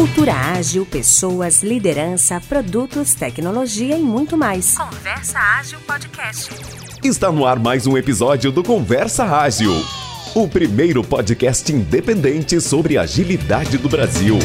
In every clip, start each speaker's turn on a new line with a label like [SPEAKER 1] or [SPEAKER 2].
[SPEAKER 1] Cultura ágil, pessoas, liderança, produtos, tecnologia e muito mais. Conversa Ágil Podcast.
[SPEAKER 2] Está no ar mais um episódio do Conversa Ágil, o primeiro podcast independente sobre agilidade do Brasil.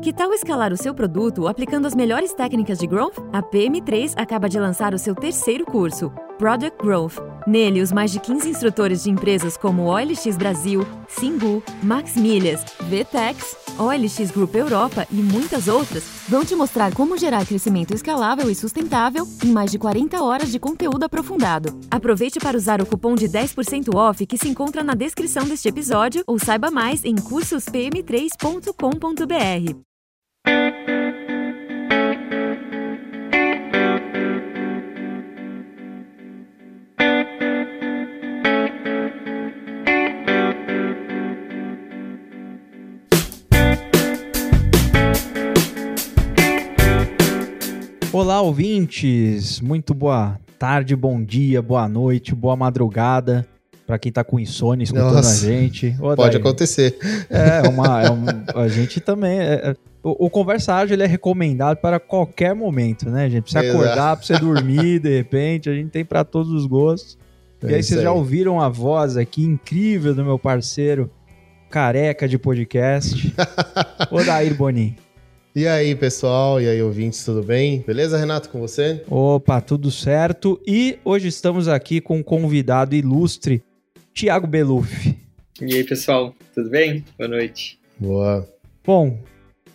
[SPEAKER 3] Que tal escalar o seu produto aplicando as melhores técnicas de growth? A PM3 acaba de lançar o seu terceiro curso, Product Growth. Nele, os mais de 15 instrutores de empresas como OLX Brasil, Singu, Max Milhas, VTEX, OLX Group Europa e muitas outras vão te mostrar como gerar crescimento escalável e sustentável em mais de 40 horas de conteúdo aprofundado. Aproveite para usar o cupom de 10% off que se encontra na descrição deste episódio ou saiba mais em cursospm3.com.br.
[SPEAKER 4] Olá, ouvintes! Muito boa tarde, bom dia, boa noite, boa madrugada para quem tá com insônia escutando Nossa, a gente.
[SPEAKER 5] Ô, pode acontecer.
[SPEAKER 4] É, uma, é um, a gente também. É, é, o, o Conversa Ágil ele é recomendado para qualquer momento, né, gente? Pra você acordar, para você dormir, de repente, a gente tem para todos os gostos. É e aí vocês aí. já ouviram a voz aqui incrível do meu parceiro, careca de podcast, Odair Bonin.
[SPEAKER 5] E aí, pessoal? E aí, ouvintes, tudo bem? Beleza, Renato, com você?
[SPEAKER 4] Opa, tudo certo. E hoje estamos aqui com um convidado ilustre, Tiago Beluff.
[SPEAKER 6] E aí, pessoal, tudo bem? Boa noite.
[SPEAKER 5] Boa.
[SPEAKER 4] Bom,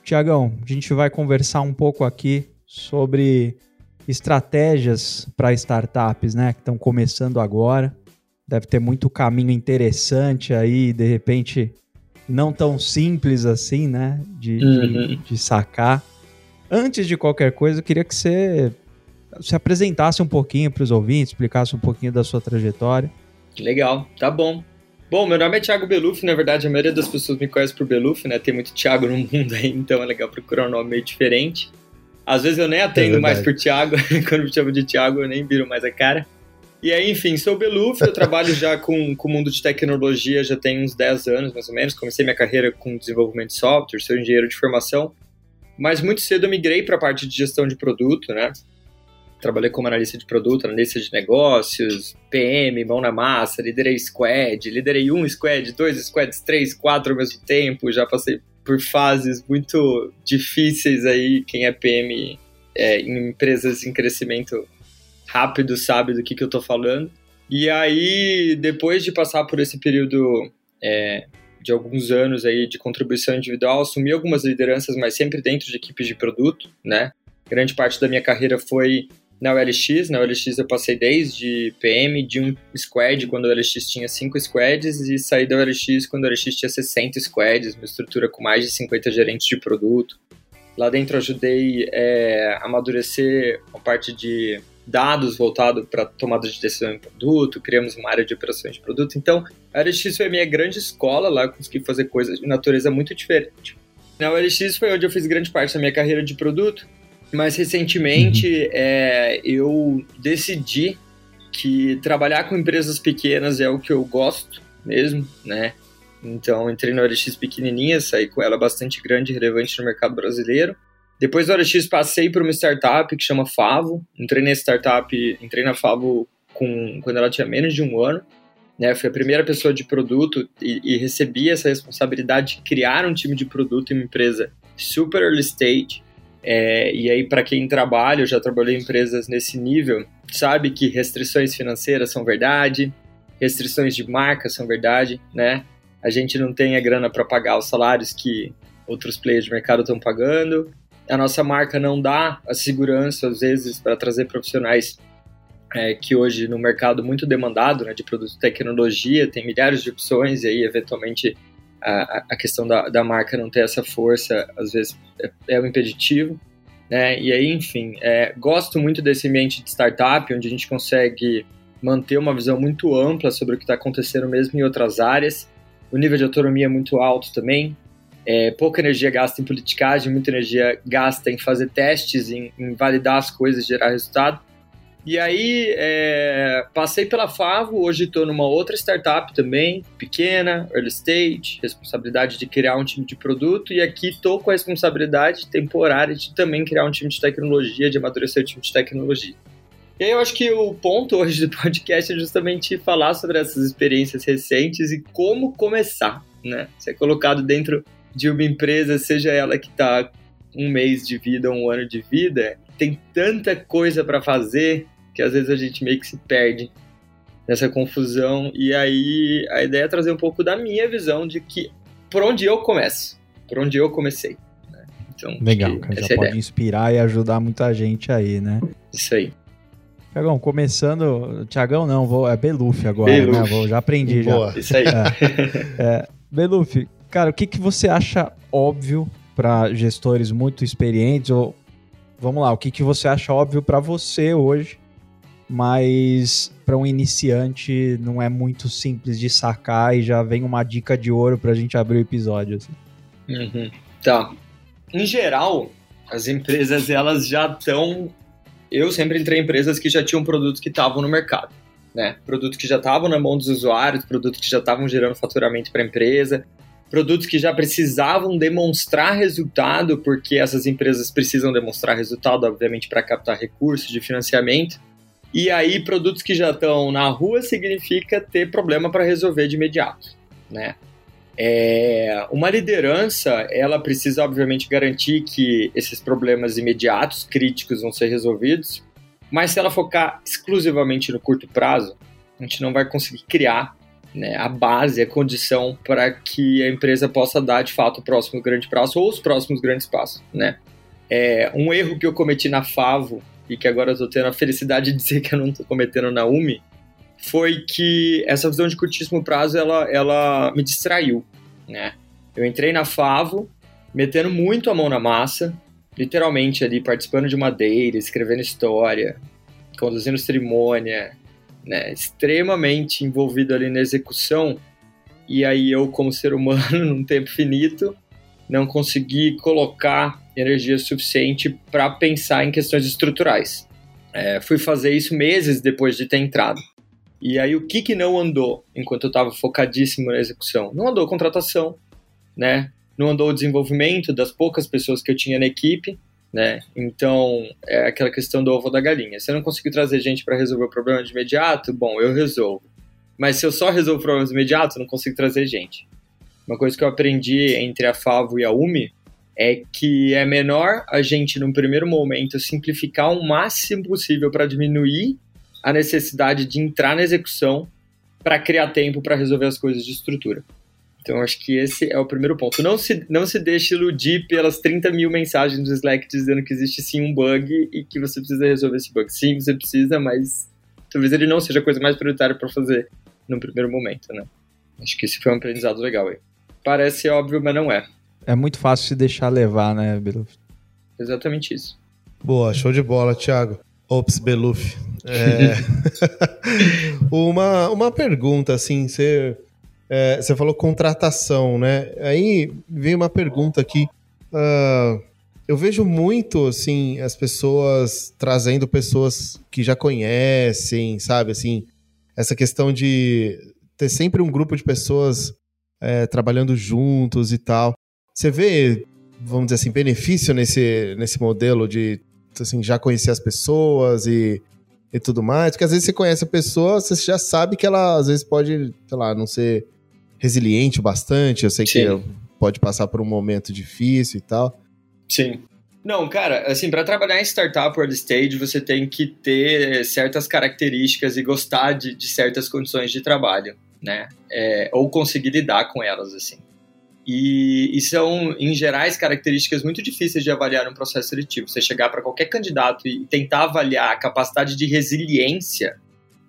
[SPEAKER 4] Tiagão, a gente vai conversar um pouco aqui sobre estratégias para startups, né, que estão começando agora. Deve ter muito caminho interessante aí, de repente não tão simples assim, né? De, uhum. de, de, sacar. Antes de qualquer coisa, eu queria que você se apresentasse um pouquinho para os ouvintes, explicasse um pouquinho da sua trajetória.
[SPEAKER 6] Legal, tá bom. Bom, meu nome é Thiago Beluf, na verdade a maioria das pessoas me conhece por Beluf, né? Tem muito Thiago no mundo aí, então é legal procurar um nome meio diferente. Às vezes eu nem atendo é mais por Thiago, quando me chamo de Thiago eu nem viro mais a cara. E aí, enfim, sou Beluf, eu trabalho já com, com o mundo de tecnologia já tem uns 10 anos, mais ou menos. Comecei minha carreira com desenvolvimento de software, sou engenheiro de formação. Mas muito cedo eu migrei para a parte de gestão de produto, né? Trabalhei como analista de produto, analista de negócios, PM, mão na massa, liderei squad, liderei um squad, dois squads, três, quatro ao mesmo tempo. Já passei por fases muito difíceis aí. Quem é PM é, em empresas em crescimento rápido sabe do que, que eu tô falando. E aí, depois de passar por esse período é, de alguns anos aí de contribuição individual, assumi algumas lideranças, mas sempre dentro de equipes de produto, né? Grande parte da minha carreira foi na OLX. Na OLX eu passei desde PM de um squad, quando o OLX tinha 5 squads, e saí da OLX quando o OLX tinha 60 squads, uma estrutura com mais de 50 gerentes de produto. Lá dentro ajudei é, a amadurecer a parte de dados voltado para tomada de decisão em produto, criamos uma área de operações de produto. Então, a LX foi a minha grande escola, lá eu consegui fazer coisas de natureza muito diferente. Na LX foi onde eu fiz grande parte da minha carreira de produto, mas recentemente uhum. é, eu decidi que trabalhar com empresas pequenas é o que eu gosto mesmo, né? Então, entrei na OLX pequenininha, saí com ela bastante grande e relevante no mercado brasileiro. Depois do OLX passei para uma startup que chama Favo. Entrei nessa startup, entrei na Favo com, quando ela tinha menos de um ano. Né, fui a primeira pessoa de produto e, e recebi essa responsabilidade de criar um time de produto em uma empresa super early stage. É, e aí, para quem trabalha, eu já trabalhei em empresas nesse nível, sabe que restrições financeiras são verdade, restrições de marca são verdade, né? A gente não tem a grana para pagar os salários que outros players de mercado estão pagando, a nossa marca não dá a segurança, às vezes, para trazer profissionais é, que hoje no mercado muito demandado, né, de produto de tecnologia, tem milhares de opções e aí, eventualmente, a, a questão da, da marca não ter essa força, às vezes, é, é um impeditivo. Né? E aí, enfim, é, gosto muito desse ambiente de startup, onde a gente consegue manter uma visão muito ampla sobre o que está acontecendo mesmo em outras áreas. O nível de autonomia é muito alto também, é, pouca energia gasta em politicagem, muita energia gasta em fazer testes, em, em validar as coisas, gerar resultado. E aí, é, passei pela Favo, hoje estou numa outra startup também, pequena, early stage, responsabilidade de criar um time de produto, e aqui estou com a responsabilidade temporária de também criar um time de tecnologia, de amadurecer o time de tecnologia. E aí eu acho que o ponto hoje do podcast é justamente falar sobre essas experiências recentes e como começar, né? Ser colocado dentro de uma empresa, seja ela que está um mês de vida, um ano de vida, tem tanta coisa para fazer que às vezes a gente meio que se perde nessa confusão. E aí a ideia é trazer um pouco da minha visão de que por onde eu começo, por onde eu comecei. Né?
[SPEAKER 4] Então, Legal, cara, já é pode inspirar e ajudar muita gente aí, né?
[SPEAKER 6] Isso aí.
[SPEAKER 4] Tiagão, começando. Tiagão não, vou, é Beluf agora, Beluf. né? Vou, já aprendi
[SPEAKER 6] Boa.
[SPEAKER 4] já.
[SPEAKER 6] Isso aí.
[SPEAKER 4] É, é, Beluf, cara, o que, que você acha óbvio para gestores muito experientes? Ou vamos lá, o que, que você acha óbvio para você hoje, mas para um iniciante não é muito simples de sacar e já vem uma dica de ouro para a gente abrir o episódio. Assim.
[SPEAKER 6] Uhum. Tá. Em geral, as empresas elas já estão. Eu sempre entrei em empresas que já tinham produtos que estavam no mercado. Né? Produtos que já estavam na mão dos usuários, produtos que já estavam gerando faturamento para a empresa, produtos que já precisavam demonstrar resultado, porque essas empresas precisam demonstrar resultado, obviamente, para captar recursos de financiamento. E aí, produtos que já estão na rua significa ter problema para resolver de imediato, né? É, uma liderança, ela precisa, obviamente, garantir que esses problemas imediatos, críticos, vão ser resolvidos, mas se ela focar exclusivamente no curto prazo, a gente não vai conseguir criar né, a base, a condição para que a empresa possa dar de fato o próximo grande passo ou os próximos grandes passos. Né? É, um erro que eu cometi na Favo e que agora eu estou tendo a felicidade de dizer que eu não estou cometendo na UMI foi que essa visão de curtíssimo prazo ela, ela me distraiu. Né? Eu entrei na Favo metendo muito a mão na massa, literalmente ali participando de uma data, escrevendo história, conduzindo cerimônia, né, extremamente envolvido ali na execução, e aí eu, como ser humano, num tempo finito, não consegui colocar energia suficiente para pensar em questões estruturais. É, fui fazer isso meses depois de ter entrado. E aí o que, que não andou enquanto eu estava focadíssimo na execução? Não andou contratação, né? Não andou o desenvolvimento das poucas pessoas que eu tinha na equipe, né? Então, é aquela questão do ovo da galinha. Se eu não conseguir trazer gente para resolver o problema de imediato, bom, eu resolvo. Mas se eu só resolvo problemas imediatos, eu não consigo trazer gente. Uma coisa que eu aprendi entre a Favo e a UMI é que é menor a gente, num primeiro momento, simplificar o máximo possível para diminuir a necessidade de entrar na execução para criar tempo para resolver as coisas de estrutura. Então, acho que esse é o primeiro ponto. Não se, não se deixe iludir pelas 30 mil mensagens do Slack dizendo que existe sim um bug e que você precisa resolver esse bug. Sim, você precisa, mas talvez ele não seja a coisa mais prioritária para fazer no primeiro momento, né? Acho que esse foi um aprendizado legal aí. Parece óbvio, mas não é.
[SPEAKER 4] É muito fácil se deixar levar, né, Beluf?
[SPEAKER 6] Exatamente isso.
[SPEAKER 5] Boa, show de bola, Thiago. Ops, Beluf. É... uma, uma pergunta, assim, você... É, você falou contratação, né? Aí vem uma pergunta aqui. Uh, eu vejo muito, assim, as pessoas trazendo pessoas que já conhecem, sabe? Assim, essa questão de ter sempre um grupo de pessoas é, trabalhando juntos e tal. Você vê, vamos dizer assim, benefício nesse, nesse modelo de assim, já conhecer as pessoas e, e tudo mais? Porque às vezes você conhece a pessoa, você já sabe que ela às vezes pode, sei lá, não ser resiliente bastante. Eu sei Sim. que pode passar por um momento difícil e tal.
[SPEAKER 6] Sim. Não, cara, assim, para trabalhar em startup early stage, você tem que ter certas características e gostar de, de certas condições de trabalho, né? É, ou conseguir lidar com elas, assim. E, e, são, em gerais, características muito difíceis de avaliar no processo seletivo. Você chegar para qualquer candidato e tentar avaliar a capacidade de resiliência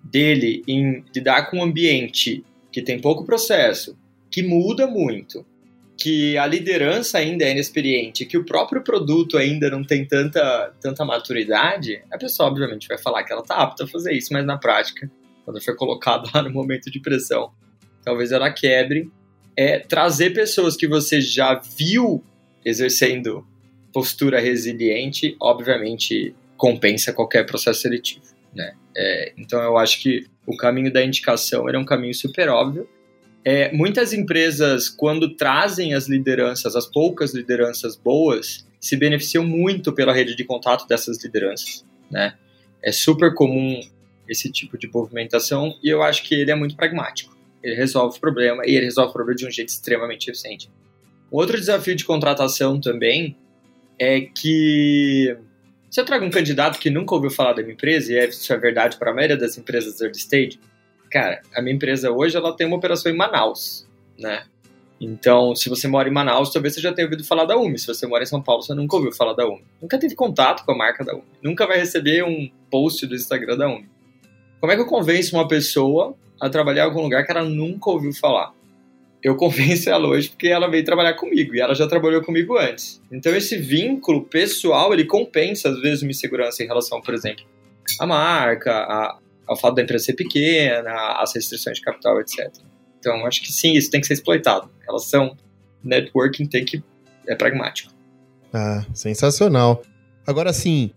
[SPEAKER 6] dele em lidar com um ambiente que tem pouco processo, que muda muito, que a liderança ainda é inexperiente, que o próprio produto ainda não tem tanta, tanta maturidade, a pessoa obviamente vai falar que ela está apta a fazer isso, mas na prática, quando for colocado lá no momento de pressão, talvez ela quebre. É trazer pessoas que você já viu exercendo postura resiliente, obviamente compensa qualquer processo seletivo. né? É, então eu acho que o caminho da indicação era um caminho super óbvio. É, muitas empresas, quando trazem as lideranças, as poucas lideranças boas, se beneficiam muito pela rede de contato dessas lideranças, né? É super comum esse tipo de movimentação e eu acho que ele é muito pragmático. Ele resolve o problema e ele resolve o problema de um jeito extremamente eficiente. Outro desafio de contratação também é que se eu trago um candidato que nunca ouviu falar da minha empresa, e isso é verdade para a maioria das empresas early stage, cara, a minha empresa hoje ela tem uma operação em Manaus, né? Então, se você mora em Manaus, talvez você já tenha ouvido falar da UMI. Se você mora em São Paulo, você nunca ouviu falar da UMI. Nunca teve contato com a marca da UMI. Nunca vai receber um post do Instagram da UMI. Como é que eu convenço uma pessoa a trabalhar em algum lugar que ela nunca ouviu falar? Eu convenço ela hoje porque ela veio trabalhar comigo e ela já trabalhou comigo antes. Então esse vínculo pessoal, ele compensa às vezes uma insegurança em relação, por exemplo, à marca, a, ao fato da empresa ser pequena, às restrições de capital, etc. Então acho que sim, isso tem que ser exploitado. Em relação networking tem que é pragmático.
[SPEAKER 5] Ah, sensacional. Agora sim,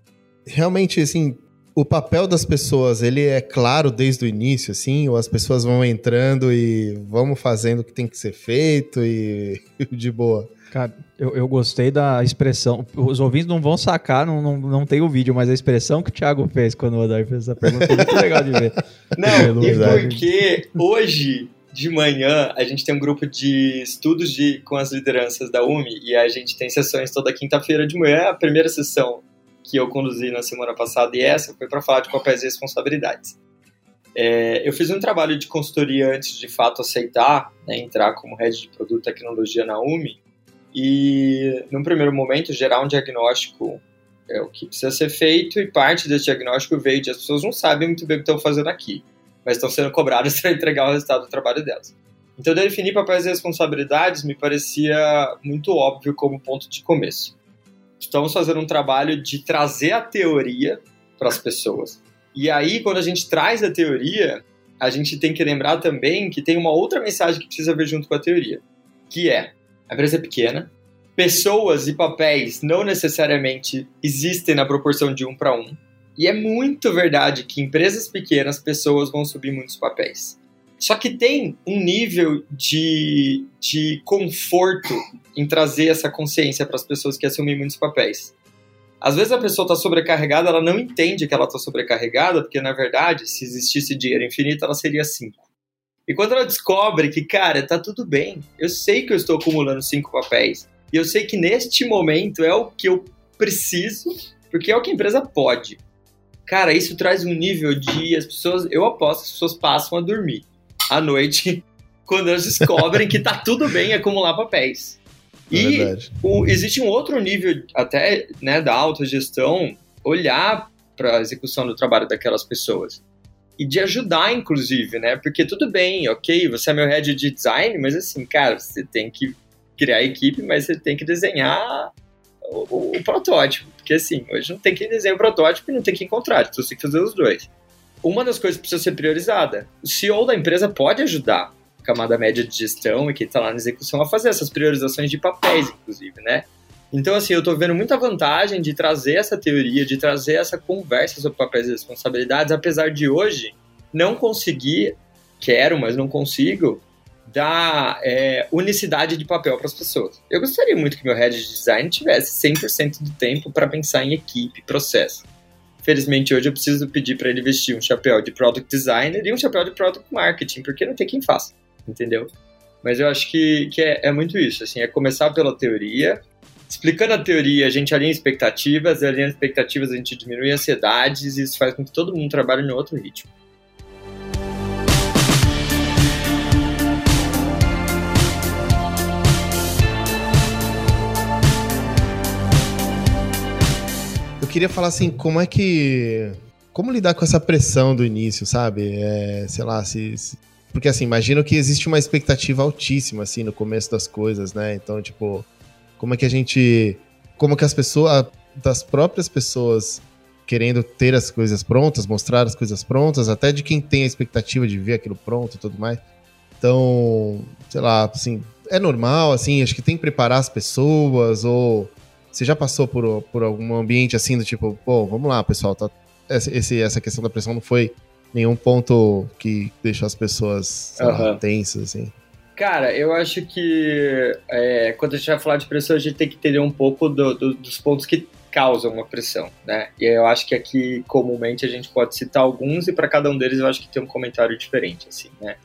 [SPEAKER 5] realmente assim, o papel das pessoas, ele é claro desde o início, assim, ou as pessoas vão entrando e vamos fazendo o que tem que ser feito e de boa?
[SPEAKER 4] Cara, eu, eu gostei da expressão. Os ouvintes não vão sacar, não, não, não tem o vídeo, mas a expressão que o Thiago fez quando o Odair fez essa pergunta foi muito legal de ver.
[SPEAKER 6] Não, é e porque hoje de manhã a gente tem um grupo de estudos de, com as lideranças da UMI e a gente tem sessões toda quinta-feira de manhã. A primeira sessão que eu conduzi na semana passada e essa foi para falar de papéis e responsabilidades. É, eu fiz um trabalho de consultoria antes de fato aceitar né, entrar como head de produto tecnologia na UMI e, num primeiro momento, gerar um diagnóstico é o que precisa ser feito e parte desse diagnóstico veio de as pessoas não sabem muito bem o que estão fazendo aqui, mas estão sendo cobradas para entregar o resultado do trabalho delas. Então, definir papéis e responsabilidades me parecia muito óbvio como ponto de começo estamos fazendo um trabalho de trazer a teoria para as pessoas. E aí, quando a gente traz a teoria, a gente tem que lembrar também que tem uma outra mensagem que precisa ver junto com a teoria, que é a empresa é pequena, pessoas e papéis não necessariamente existem na proporção de um para um, e é muito verdade que em empresas pequenas pessoas vão subir muitos papéis. Só que tem um nível de, de conforto em trazer essa consciência para as pessoas que assumem muitos papéis. Às vezes a pessoa está sobrecarregada, ela não entende que ela está sobrecarregada, porque na verdade, se existisse dinheiro infinito, ela seria cinco. E quando ela descobre que, cara, tá tudo bem, eu sei que eu estou acumulando cinco papéis, e eu sei que neste momento é o que eu preciso, porque é o que a empresa pode. Cara, isso traz um nível de as pessoas, eu aposto, as pessoas passam a dormir à noite quando elas descobrem que tá tudo bem acumular papéis. É e o, existe um outro nível até né, da autogestão, olhar para a execução do trabalho daquelas pessoas. E de ajudar, inclusive, né? Porque tudo bem, ok, você é meu head de design, mas assim, cara, você tem que criar a equipe, mas você tem que desenhar o, o, o protótipo. Porque assim, hoje não tem que desenhar o protótipo e não tem que encontrar, então você tem que fazer os dois uma das coisas precisa ser priorizada. O CEO da empresa pode ajudar a camada média de gestão e quem está lá na execução a fazer essas priorizações de papéis, inclusive, né? Então, assim, eu estou vendo muita vantagem de trazer essa teoria, de trazer essa conversa sobre papéis e responsabilidades, apesar de hoje não conseguir, quero, mas não consigo, dar é, unicidade de papel para as pessoas. Eu gostaria muito que meu head de design tivesse 100% do tempo para pensar em equipe, processo. Felizmente hoje eu preciso pedir para ele vestir um chapéu de product designer e um chapéu de product marketing, porque não tem quem faça, entendeu? Mas eu acho que, que é, é muito isso, assim, é começar pela teoria, explicando a teoria, a gente alinha expectativas, alinha expectativas, a gente diminui ansiedades, e isso faz com que todo mundo trabalhe no outro ritmo.
[SPEAKER 5] Queria falar assim, como é que. Como lidar com essa pressão do início, sabe? É, sei lá, se, se, Porque assim, imagino que existe uma expectativa altíssima, assim, no começo das coisas, né? Então, tipo, como é que a gente. Como que as pessoas. Das próprias pessoas querendo ter as coisas prontas, mostrar as coisas prontas, até de quem tem a expectativa de ver aquilo pronto e tudo mais. Então, sei lá, assim, é normal, assim, acho que tem que preparar as pessoas ou você já passou por, por algum ambiente assim do tipo, pô, vamos lá, pessoal, tá, esse, essa questão da pressão não foi nenhum ponto que deixou as pessoas uhum. lá, tensas, assim.
[SPEAKER 6] Cara, eu acho que é, quando a gente vai falar de pressão, a gente tem que entender um pouco do, do, dos pontos que causam uma pressão, né? E eu acho que aqui, comumente, a gente pode citar alguns e para cada um deles eu acho que tem um comentário diferente, assim, né?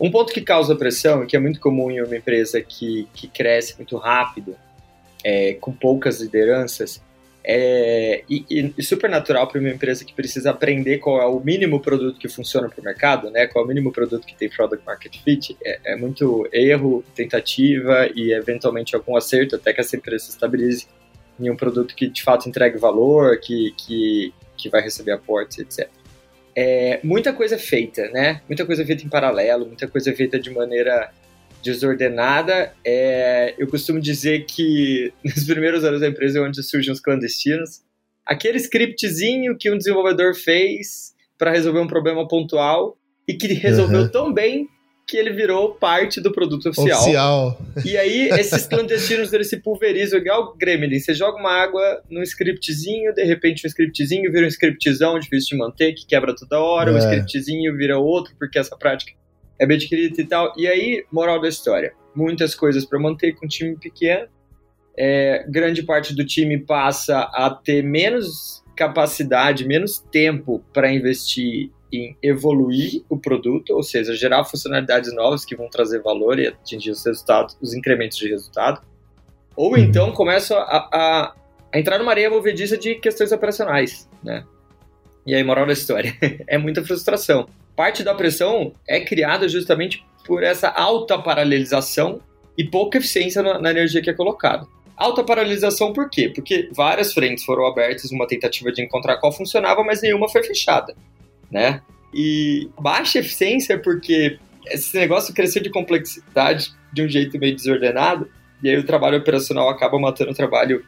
[SPEAKER 6] Um ponto que causa pressão, e que é muito comum em uma empresa que, que cresce muito rápido, é, com poucas lideranças, é, e, e, super natural para uma empresa que precisa aprender qual é o mínimo produto que funciona para o mercado, né? Qual é o mínimo produto que tem product market fit. É, é, muito erro, tentativa e eventualmente algum acerto até que essa empresa se estabilize em um produto que de fato entregue valor, que, que, que vai receber aportes, etc. É, muita coisa feita, né? Muita coisa feita em paralelo, muita coisa feita de maneira desordenada. É, eu costumo dizer que nos primeiros anos da empresa é onde surgem os clandestinos. Aquele scriptzinho que um desenvolvedor fez para resolver um problema pontual e que resolveu uhum. tão bem que ele virou parte do produto oficial.
[SPEAKER 5] oficial.
[SPEAKER 6] E aí, esses clandestinos eles se pulverizam igual o Gremlin. Você joga uma água num scriptzinho, de repente um scriptzinho vira um scriptzão difícil de manter, que quebra toda hora, é. um scriptzinho vira outro, porque essa prática é bem adquirida e tal. E aí, moral da história: muitas coisas para manter com um time pequeno. É, grande parte do time passa a ter menos capacidade, menos tempo para investir em evoluir o produto, ou seja, gerar funcionalidades novas que vão trazer valor e atingir os resultados, os incrementos de resultado. Ou uhum. então começam a, a, a entrar numa areia movediça de questões operacionais, né? E aí, moral da história, é muita frustração parte da pressão é criada justamente por essa alta paralelização e pouca eficiência na, energia que é colocada. Alta paralisação por quê? Porque várias frentes foram abertas numa tentativa de encontrar qual funcionava, mas nenhuma foi fechada, né? E baixa eficiência porque esse negócio cresceu de complexidade de um jeito meio desordenado, e aí o trabalho operacional acaba matando o trabalho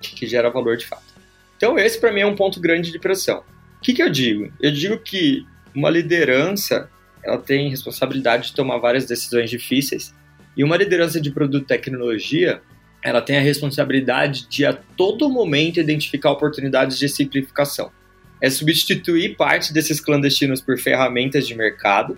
[SPEAKER 6] que gera valor de fato. Então esse para mim é um ponto grande de pressão. O que, que eu digo? Eu digo que uma liderança ela tem responsabilidade de tomar várias decisões difíceis e uma liderança de produto e tecnologia ela tem a responsabilidade de a todo momento identificar oportunidades de simplificação. É substituir parte desses clandestinos por ferramentas de mercado.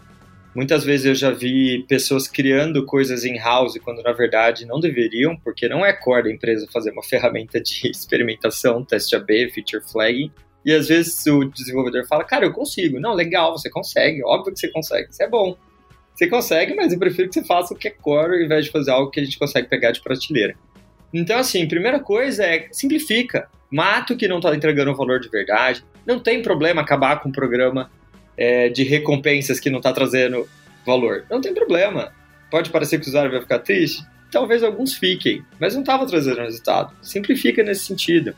[SPEAKER 6] Muitas vezes eu já vi pessoas criando coisas in-house quando na verdade não deveriam, porque não é core da empresa fazer uma ferramenta de experimentação, teste AB, feature flagging. E às vezes o desenvolvedor fala, cara, eu consigo. Não, legal, você consegue, óbvio que você consegue, isso é bom. Você consegue, mas eu prefiro que você faça o que é core ao invés de fazer algo que a gente consegue pegar de prateleira. Então, assim, primeira coisa é simplifica. Mata o que não está entregando valor de verdade. Não tem problema acabar com um programa é, de recompensas que não está trazendo valor. Não tem problema. Pode parecer que o usuário vai ficar triste. Talvez alguns fiquem, mas não estava trazendo resultado. Simplifica nesse sentido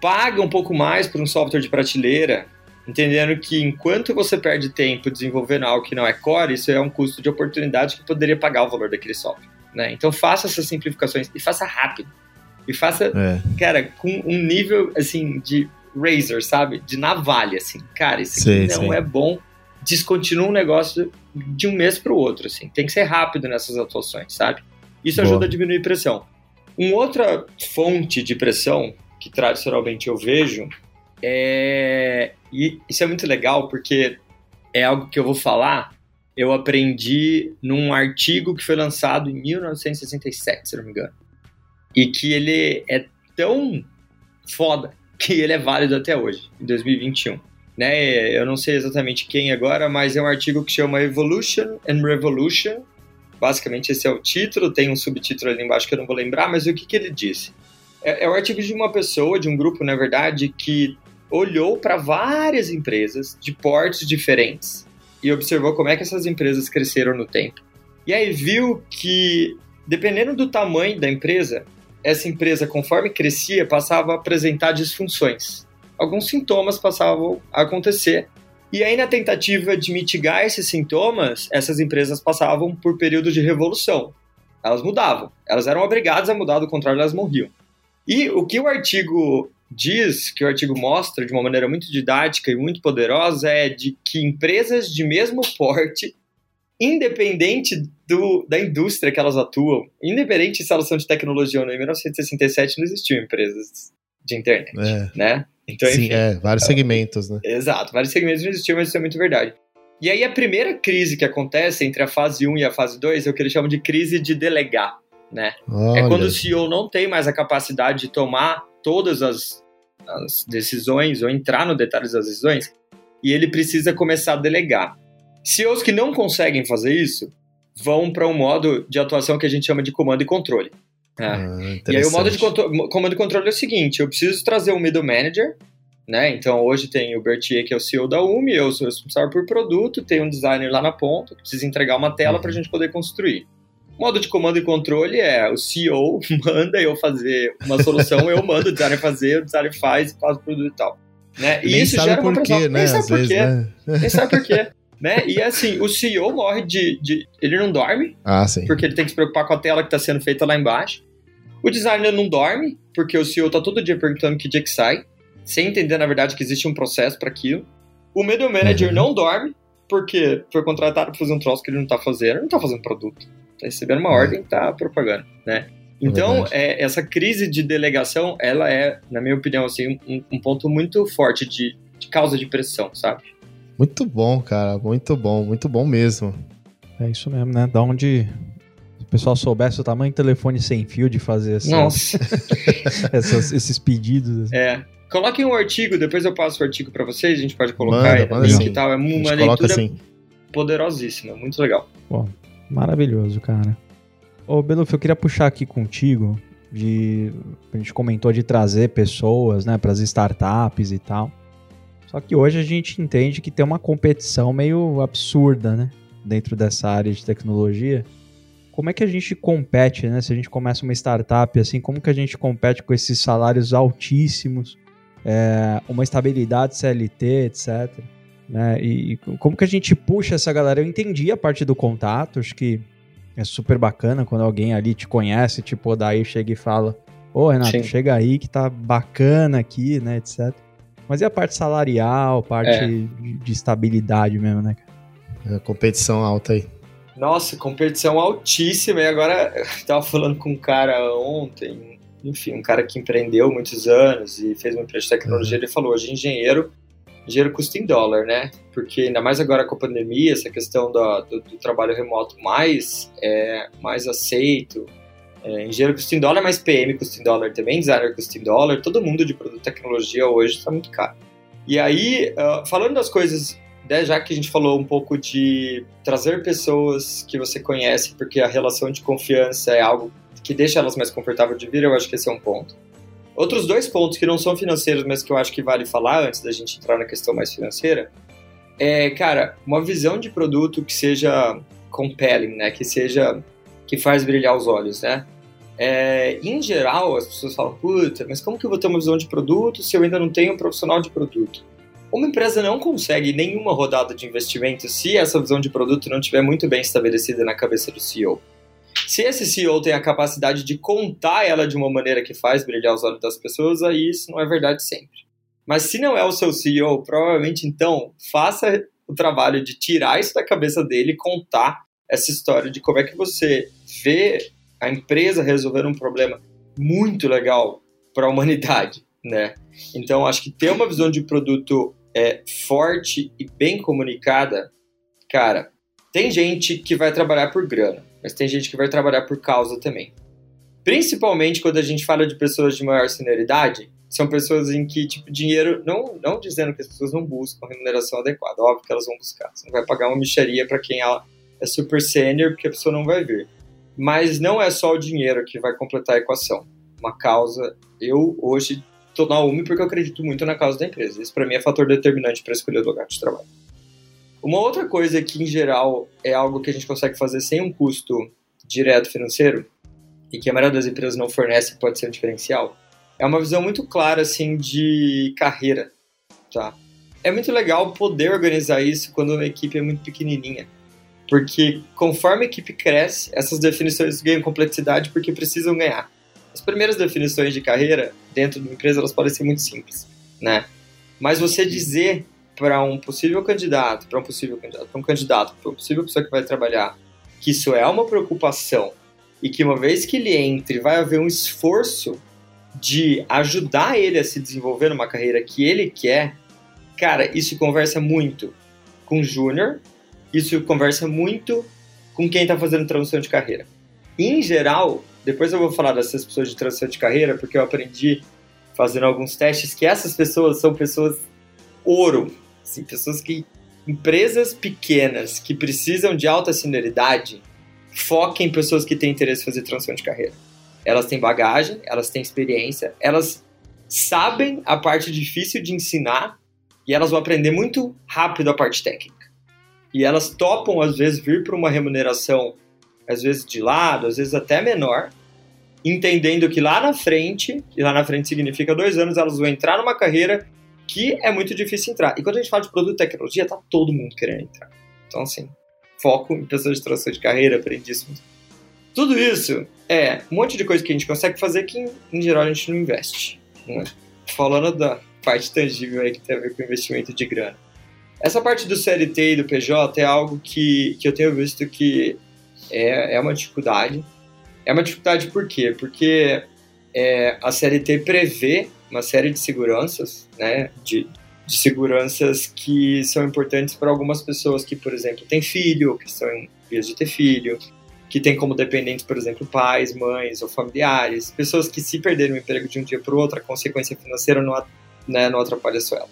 [SPEAKER 6] paga um pouco mais por um software de prateleira, entendendo que enquanto você perde tempo desenvolvendo algo que não é core, isso é um custo de oportunidade que poderia pagar o valor daquele software. Né? Então faça essas simplificações e faça rápido. E faça, é. cara, com um nível assim de razor, sabe? De navalha, assim. Cara, isso sim, não sim. é bom. Descontinua um negócio de um mês para o outro, assim. Tem que ser rápido nessas atuações, sabe? Isso Boa. ajuda a diminuir pressão. Uma outra fonte de pressão que tradicionalmente eu vejo, é... e isso é muito legal porque é algo que eu vou falar. Eu aprendi num artigo que foi lançado em 1967, se não me engano. E que ele é tão foda que ele é válido até hoje, em 2021. Né? Eu não sei exatamente quem agora, mas é um artigo que chama Evolution and Revolution. Basicamente, esse é o título. Tem um subtítulo ali embaixo que eu não vou lembrar, mas o que, que ele disse? É, é o artigo de uma pessoa, de um grupo, na verdade, que olhou para várias empresas de portes diferentes e observou como é que essas empresas cresceram no tempo. E aí viu que, dependendo do tamanho da empresa, essa empresa, conforme crescia, passava a apresentar disfunções. Alguns sintomas passavam a acontecer. E aí, na tentativa de mitigar esses sintomas, essas empresas passavam por períodos de revolução. Elas mudavam. Elas eram obrigadas a mudar, do contrário, elas morriam. E o que o artigo diz, que o artigo mostra de uma maneira muito didática e muito poderosa, é de que empresas de mesmo porte, independente do, da indústria que elas atuam, independente se elas são de tecnologia ou não, em 1967 não existiam empresas de internet, é. né?
[SPEAKER 5] Então, Sim, enfim, é, vários segmentos, né?
[SPEAKER 6] Exato, vários segmentos não existiam, mas isso é muito verdade.
[SPEAKER 5] Exato,
[SPEAKER 6] vários segmentos não existiam, mas isso é muito verdade. E aí a primeira crise que acontece entre a fase 1 e a fase 2 é o que eles chamam de crise de delegar, né? Olha. É quando o CEO não tem mais a capacidade de tomar todas as, as decisões ou entrar no detalhes das decisões e ele precisa começar a delegar. CEOs que não conseguem fazer isso vão para um modo de atuação que a gente chama de comando e controle. Né? Ah, e aí o modo de comando e controle é o seguinte: eu preciso trazer um middle manager, né? Então hoje tem o Bertier, que é o CEO da UMI, eu sou responsável por produto, tem um designer lá na ponta, preciso entregar uma tela uhum. para a gente poder construir. Modo de comando e controle é o CEO manda eu fazer uma solução, eu mando o designer fazer, o designer faz, faz o produto e tal. Né? E
[SPEAKER 5] Nem isso gera uma pressão. Quê, né? Nem
[SPEAKER 6] sabe por quê. Né? Nem sabe por quê. né? E assim, o CEO morre de, de. Ele não dorme.
[SPEAKER 5] Ah, sim.
[SPEAKER 6] Porque ele tem que se preocupar com a tela que está sendo feita lá embaixo. O designer não dorme, porque o CEO tá todo dia perguntando que dia que sai, sem entender, na verdade, que existe um processo para aquilo. O middle manager uhum. não dorme, porque foi contratado para fazer um troço que ele não tá fazendo, ele não tá fazendo produto. Tá recebendo uma uhum. ordem, tá propagando, né? É então, é, essa crise de delegação, ela é, na minha opinião, assim, um, um ponto muito forte de, de causa de pressão, sabe?
[SPEAKER 5] Muito bom, cara, muito bom, muito bom mesmo.
[SPEAKER 4] É isso mesmo, né? Da onde o pessoal soubesse o tamanho do telefone sem fio de fazer essas, essas, esses pedidos.
[SPEAKER 6] Assim. É. Coloquem um artigo, depois eu passo o artigo para vocês, a gente pode colocar manda, manda link e tal. É uma leitura assim. poderosíssima, muito legal.
[SPEAKER 4] Bom, maravilhoso, cara. Ô, Beluf, eu queria puxar aqui contigo de a gente comentou de trazer pessoas, né, para as startups e tal. Só que hoje a gente entende que tem uma competição meio absurda, né, dentro dessa área de tecnologia como é que a gente compete, né? Se a gente começa uma startup assim, como que a gente compete com esses salários altíssimos, é, uma estabilidade CLT, etc. Né? E, e, como que a gente puxa essa galera? Eu entendi a parte do contato, acho que é super bacana quando alguém ali te conhece, tipo, daí chega e fala, ô Renato, Sim. chega aí que tá bacana aqui, né, etc. Mas e a parte salarial, parte é. de, de, estabilidade mesmo, né?
[SPEAKER 5] É, competição alta aí.
[SPEAKER 6] Nossa, competição altíssima. E agora, eu tava falando com um cara ontem, enfim, um cara que empreendeu muitos anos e fez uma empresa de tecnologia. Uhum. Ele falou: hoje, engenheiro, engenheiro custa em dólar, né? Porque ainda mais agora com a pandemia, essa questão do, do, do trabalho remoto mais, é, mais aceito. É, engenheiro custa em dólar, mas PM custa em dólar também, designer custa em dólar. Todo mundo de produto e tecnologia hoje está muito caro. E aí, uh, falando das coisas né, já que a gente falou um pouco de trazer pessoas que você conhece, porque a relação de confiança é algo que deixa elas mais confortáveis de vir, eu acho que esse é um ponto. Outros dois pontos que não são financeiros, mas que eu acho que vale falar antes da gente entrar na questão mais financeira, é, cara, uma visão de produto que seja compelling, né, que seja que faz brilhar os olhos, né? É, em geral, as pessoas falam, puta, mas como que eu vou ter uma visão de produto se eu ainda não tenho um profissional de produto? Uma empresa não consegue nenhuma rodada de investimento se essa visão de produto não estiver muito bem estabelecida na cabeça do CEO. Se esse CEO tem a capacidade de contar ela de uma maneira que faz brilhar os olhos das pessoas, aí isso não é verdade sempre. Mas se não é o seu CEO, provavelmente então faça o trabalho de tirar isso da cabeça dele e contar essa história de como é que você vê a empresa resolver um problema muito legal para a humanidade, né? Então acho que ter uma visão de produto é, forte e bem comunicada, cara, tem gente que vai trabalhar por grana, mas tem gente que vai trabalhar por causa também. Principalmente quando a gente fala de pessoas de maior senioridade, são pessoas em que, tipo, dinheiro, não, não dizendo que as pessoas não buscam remuneração adequada, óbvio que elas vão buscar. Você não vai pagar uma micharia para quem é super sênior, porque a pessoa não vai vir. Mas não é só o dinheiro que vai completar a equação. Uma causa, eu hoje tô na UMI porque eu acredito muito na causa da empresa. Isso para mim é fator determinante para escolher o lugar de trabalho. Uma outra coisa que, em geral, é algo que a gente consegue fazer sem um custo direto financeiro e que a maioria das empresas não fornece pode ser um diferencial, é uma visão muito clara, assim, de carreira, tá? É muito legal poder organizar isso quando uma equipe é muito pequenininha, porque conforme a equipe cresce, essas definições ganham complexidade porque precisam ganhar. As primeiras definições de carreira dentro de uma empresa elas podem ser muito simples, né? Mas você dizer para um possível candidato, para um possível candidato, para um candidato, para uma possível pessoa que vai trabalhar, que isso é uma preocupação e que uma vez que ele entre vai haver um esforço de ajudar ele a se desenvolver numa carreira que ele quer, cara, isso conversa muito com o júnior, isso conversa muito com quem está fazendo transição de carreira. Em geral, depois eu vou falar dessas pessoas de transição de carreira, porque eu aprendi fazendo alguns testes que essas pessoas são pessoas ouro, assim, pessoas que empresas pequenas que precisam de alta senioridade foquem em pessoas que têm interesse em fazer transição de carreira. Elas têm bagagem, elas têm experiência, elas sabem a parte difícil de ensinar e elas vão aprender muito rápido a parte técnica. E elas topam, às vezes, vir para uma remuneração, às vezes de lado, às vezes até menor, entendendo que lá na frente, e lá na frente significa dois anos, elas vão entrar numa carreira que é muito difícil entrar. E quando a gente fala de produto e tecnologia, tá todo mundo querendo entrar. Então, assim, foco em pessoas de transição de carreira, aprendíssimos. Tudo isso é um monte de coisa que a gente consegue fazer que, em geral, a gente não investe. Né? Falando da parte tangível aí que tem a ver com investimento de grana. Essa parte do CLT e do PJ é algo que, que eu tenho visto que é, é uma dificuldade. É uma dificuldade por quê? Porque é, a CLT prevê uma série de seguranças, né, de, de seguranças que são importantes para algumas pessoas que, por exemplo, têm filho, que estão em vias de ter filho, que têm como dependentes, por exemplo, pais, mães ou familiares, pessoas que se perderem o emprego de um dia para o outro, a consequência financeira não, né, não atrapalha só ela.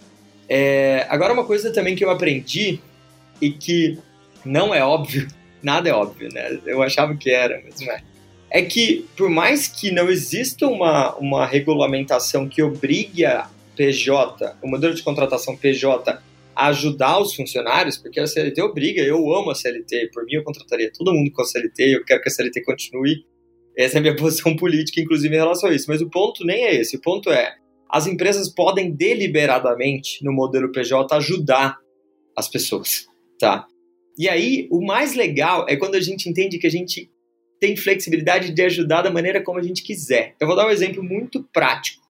[SPEAKER 6] É, agora, uma coisa também que eu aprendi e que não é óbvio, nada é óbvio, né? Eu achava que era, mas não é é que, por mais que não exista uma, uma regulamentação que obrigue a PJ, o modelo de contratação PJ, ajudar os funcionários, porque a CLT obriga, eu amo a CLT, por mim eu contrataria todo mundo com a CLT, eu quero que a CLT continue. Essa é a minha posição política, inclusive, em relação a isso. Mas o ponto nem é esse. O ponto é: as empresas podem deliberadamente, no modelo PJ, ajudar as pessoas, tá? E aí, o mais legal é quando a gente entende que a gente tem flexibilidade de ajudar da maneira como a gente quiser. Eu vou dar um exemplo muito prático,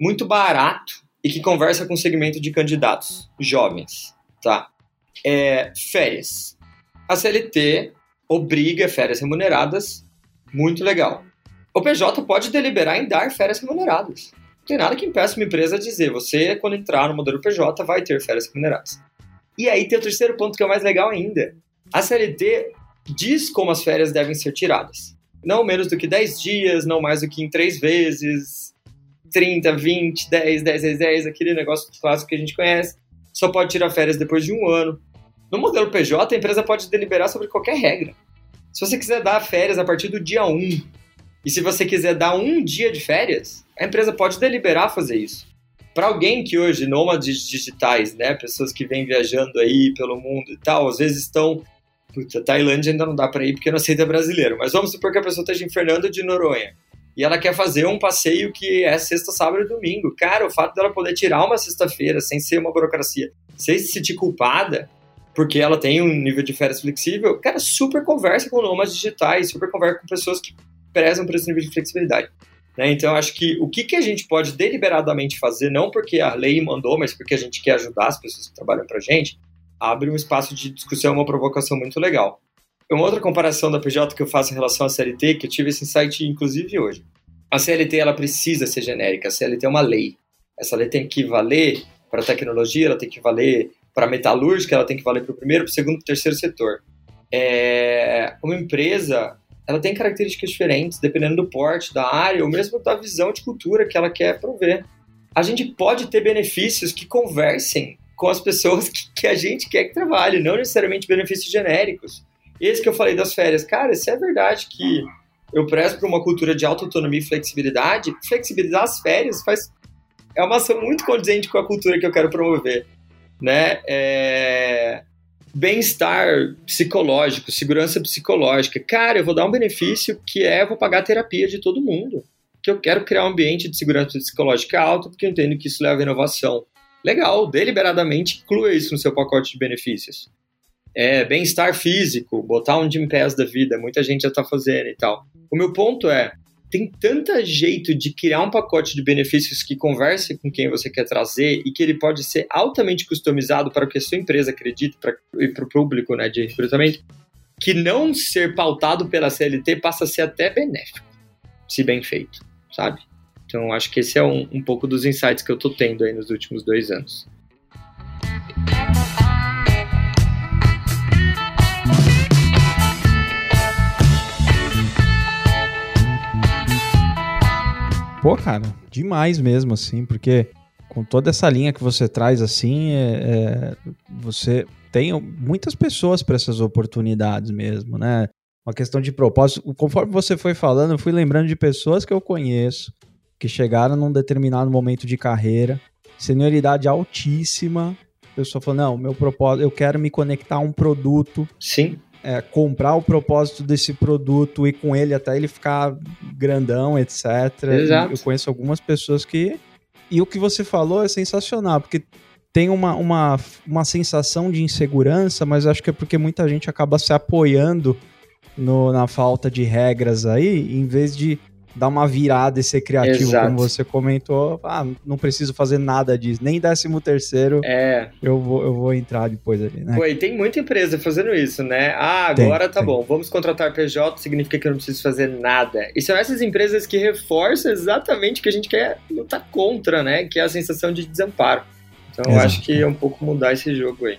[SPEAKER 6] muito barato e que conversa com o segmento de candidatos jovens, tá? É, férias. A CLT obriga férias remuneradas, muito legal. O PJ pode deliberar em dar férias remuneradas. Não tem nada que impeça uma empresa a dizer, você, quando entrar no modelo PJ, vai ter férias remuneradas. E aí tem o terceiro ponto que é o mais legal ainda. A CLT diz como as férias devem ser tiradas. Não menos do que 10 dias, não mais do que em 3 vezes, 30, 20, 10, 10, 10, 10, aquele negócio clássico que a gente conhece. Só pode tirar férias depois de um ano. No modelo PJ, a empresa pode deliberar sobre qualquer regra. Se você quiser dar férias a partir do dia 1, e se você quiser dar um dia de férias, a empresa pode deliberar fazer isso. Para alguém que hoje, nômades digitais, né, pessoas que vêm viajando aí pelo mundo e tal, às vezes estão Puta, Tailândia ainda não dá para ir porque não aceita brasileiro. Mas vamos supor que a pessoa esteja em Fernando de Noronha. E ela quer fazer um passeio que é sexta, sábado e domingo. Cara, o fato dela poder tirar uma sexta-feira sem ser uma burocracia, sem se sentir culpada, porque ela tem um nível de férias flexível, cara, super conversa com nômades digitais, super conversa com pessoas que prezam por esse nível de flexibilidade. Né? Então, acho que o que, que a gente pode deliberadamente fazer, não porque a lei mandou, mas porque a gente quer ajudar as pessoas que trabalham para gente, abre um espaço de discussão, uma provocação muito legal. Uma outra comparação da PJ que eu faço em relação à CLT, que eu tive esse insight inclusive hoje. A CLT ela precisa ser genérica, a CLT é uma lei. Essa lei tem que valer para a tecnologia, ela tem que valer para a metalúrgica, ela tem que valer para o primeiro, para o segundo, para o terceiro setor. É... Uma empresa ela tem características diferentes, dependendo do porte, da área, ou mesmo da visão de cultura que ela quer prover. A gente pode ter benefícios que conversem com as pessoas que, que a gente quer que trabalhe, não necessariamente benefícios genéricos. Esse que eu falei das férias, cara, se é verdade que eu presto para uma cultura de autonomia e flexibilidade, flexibilizar as férias faz é uma ação muito condizente com a cultura que eu quero promover, né? É... Bem-estar psicológico, segurança psicológica. Cara, eu vou dar um benefício que é vou pagar a terapia de todo mundo. Que eu quero criar um ambiente de segurança psicológica alto, porque eu entendo que isso leva à inovação legal, deliberadamente inclua isso no seu pacote de benefícios. É, bem-estar físico, botar um Gym Pass da vida, muita gente já está fazendo e tal. O meu ponto é, tem tanto jeito de criar um pacote de benefícios que converse com quem você quer trazer e que ele pode ser altamente customizado para o que a sua empresa acredita e para o público né, de recrutamento, que não ser pautado pela CLT passa a ser até benéfico, se bem feito, sabe? Então, acho que esse é um, um pouco dos insights que eu estou tendo aí nos últimos dois anos.
[SPEAKER 4] Pô, cara, demais mesmo, assim, porque com toda essa linha que você traz, assim, é, é, você tem muitas pessoas para essas oportunidades mesmo, né? Uma questão de propósito. Conforme você foi falando, eu fui lembrando de pessoas que eu conheço que chegaram num determinado momento de carreira, senioridade altíssima. A pessoa falou: não, meu propósito, eu quero me conectar a um produto.
[SPEAKER 6] Sim
[SPEAKER 4] é, comprar o propósito desse produto e com ele até ele ficar grandão, etc.
[SPEAKER 6] Exato.
[SPEAKER 4] Eu conheço algumas pessoas que. E o que você falou é sensacional, porque tem uma, uma, uma sensação de insegurança, mas acho que é porque muita gente acaba se apoiando no, na falta de regras aí, em vez de dar uma virada e ser criativo, Exato. como você comentou. Ah, não preciso fazer nada disso, nem décimo terceiro
[SPEAKER 6] é.
[SPEAKER 4] eu, vou, eu vou entrar depois ali, né?
[SPEAKER 6] Pô, e tem muita empresa fazendo isso, né? Ah, agora tem, tá tem. bom, vamos contratar PJ, significa que eu não preciso fazer nada. E são essas empresas que reforçam exatamente o que a gente quer lutar contra, né? Que é a sensação de desamparo. Então Exato. eu acho que é um pouco mudar esse jogo aí.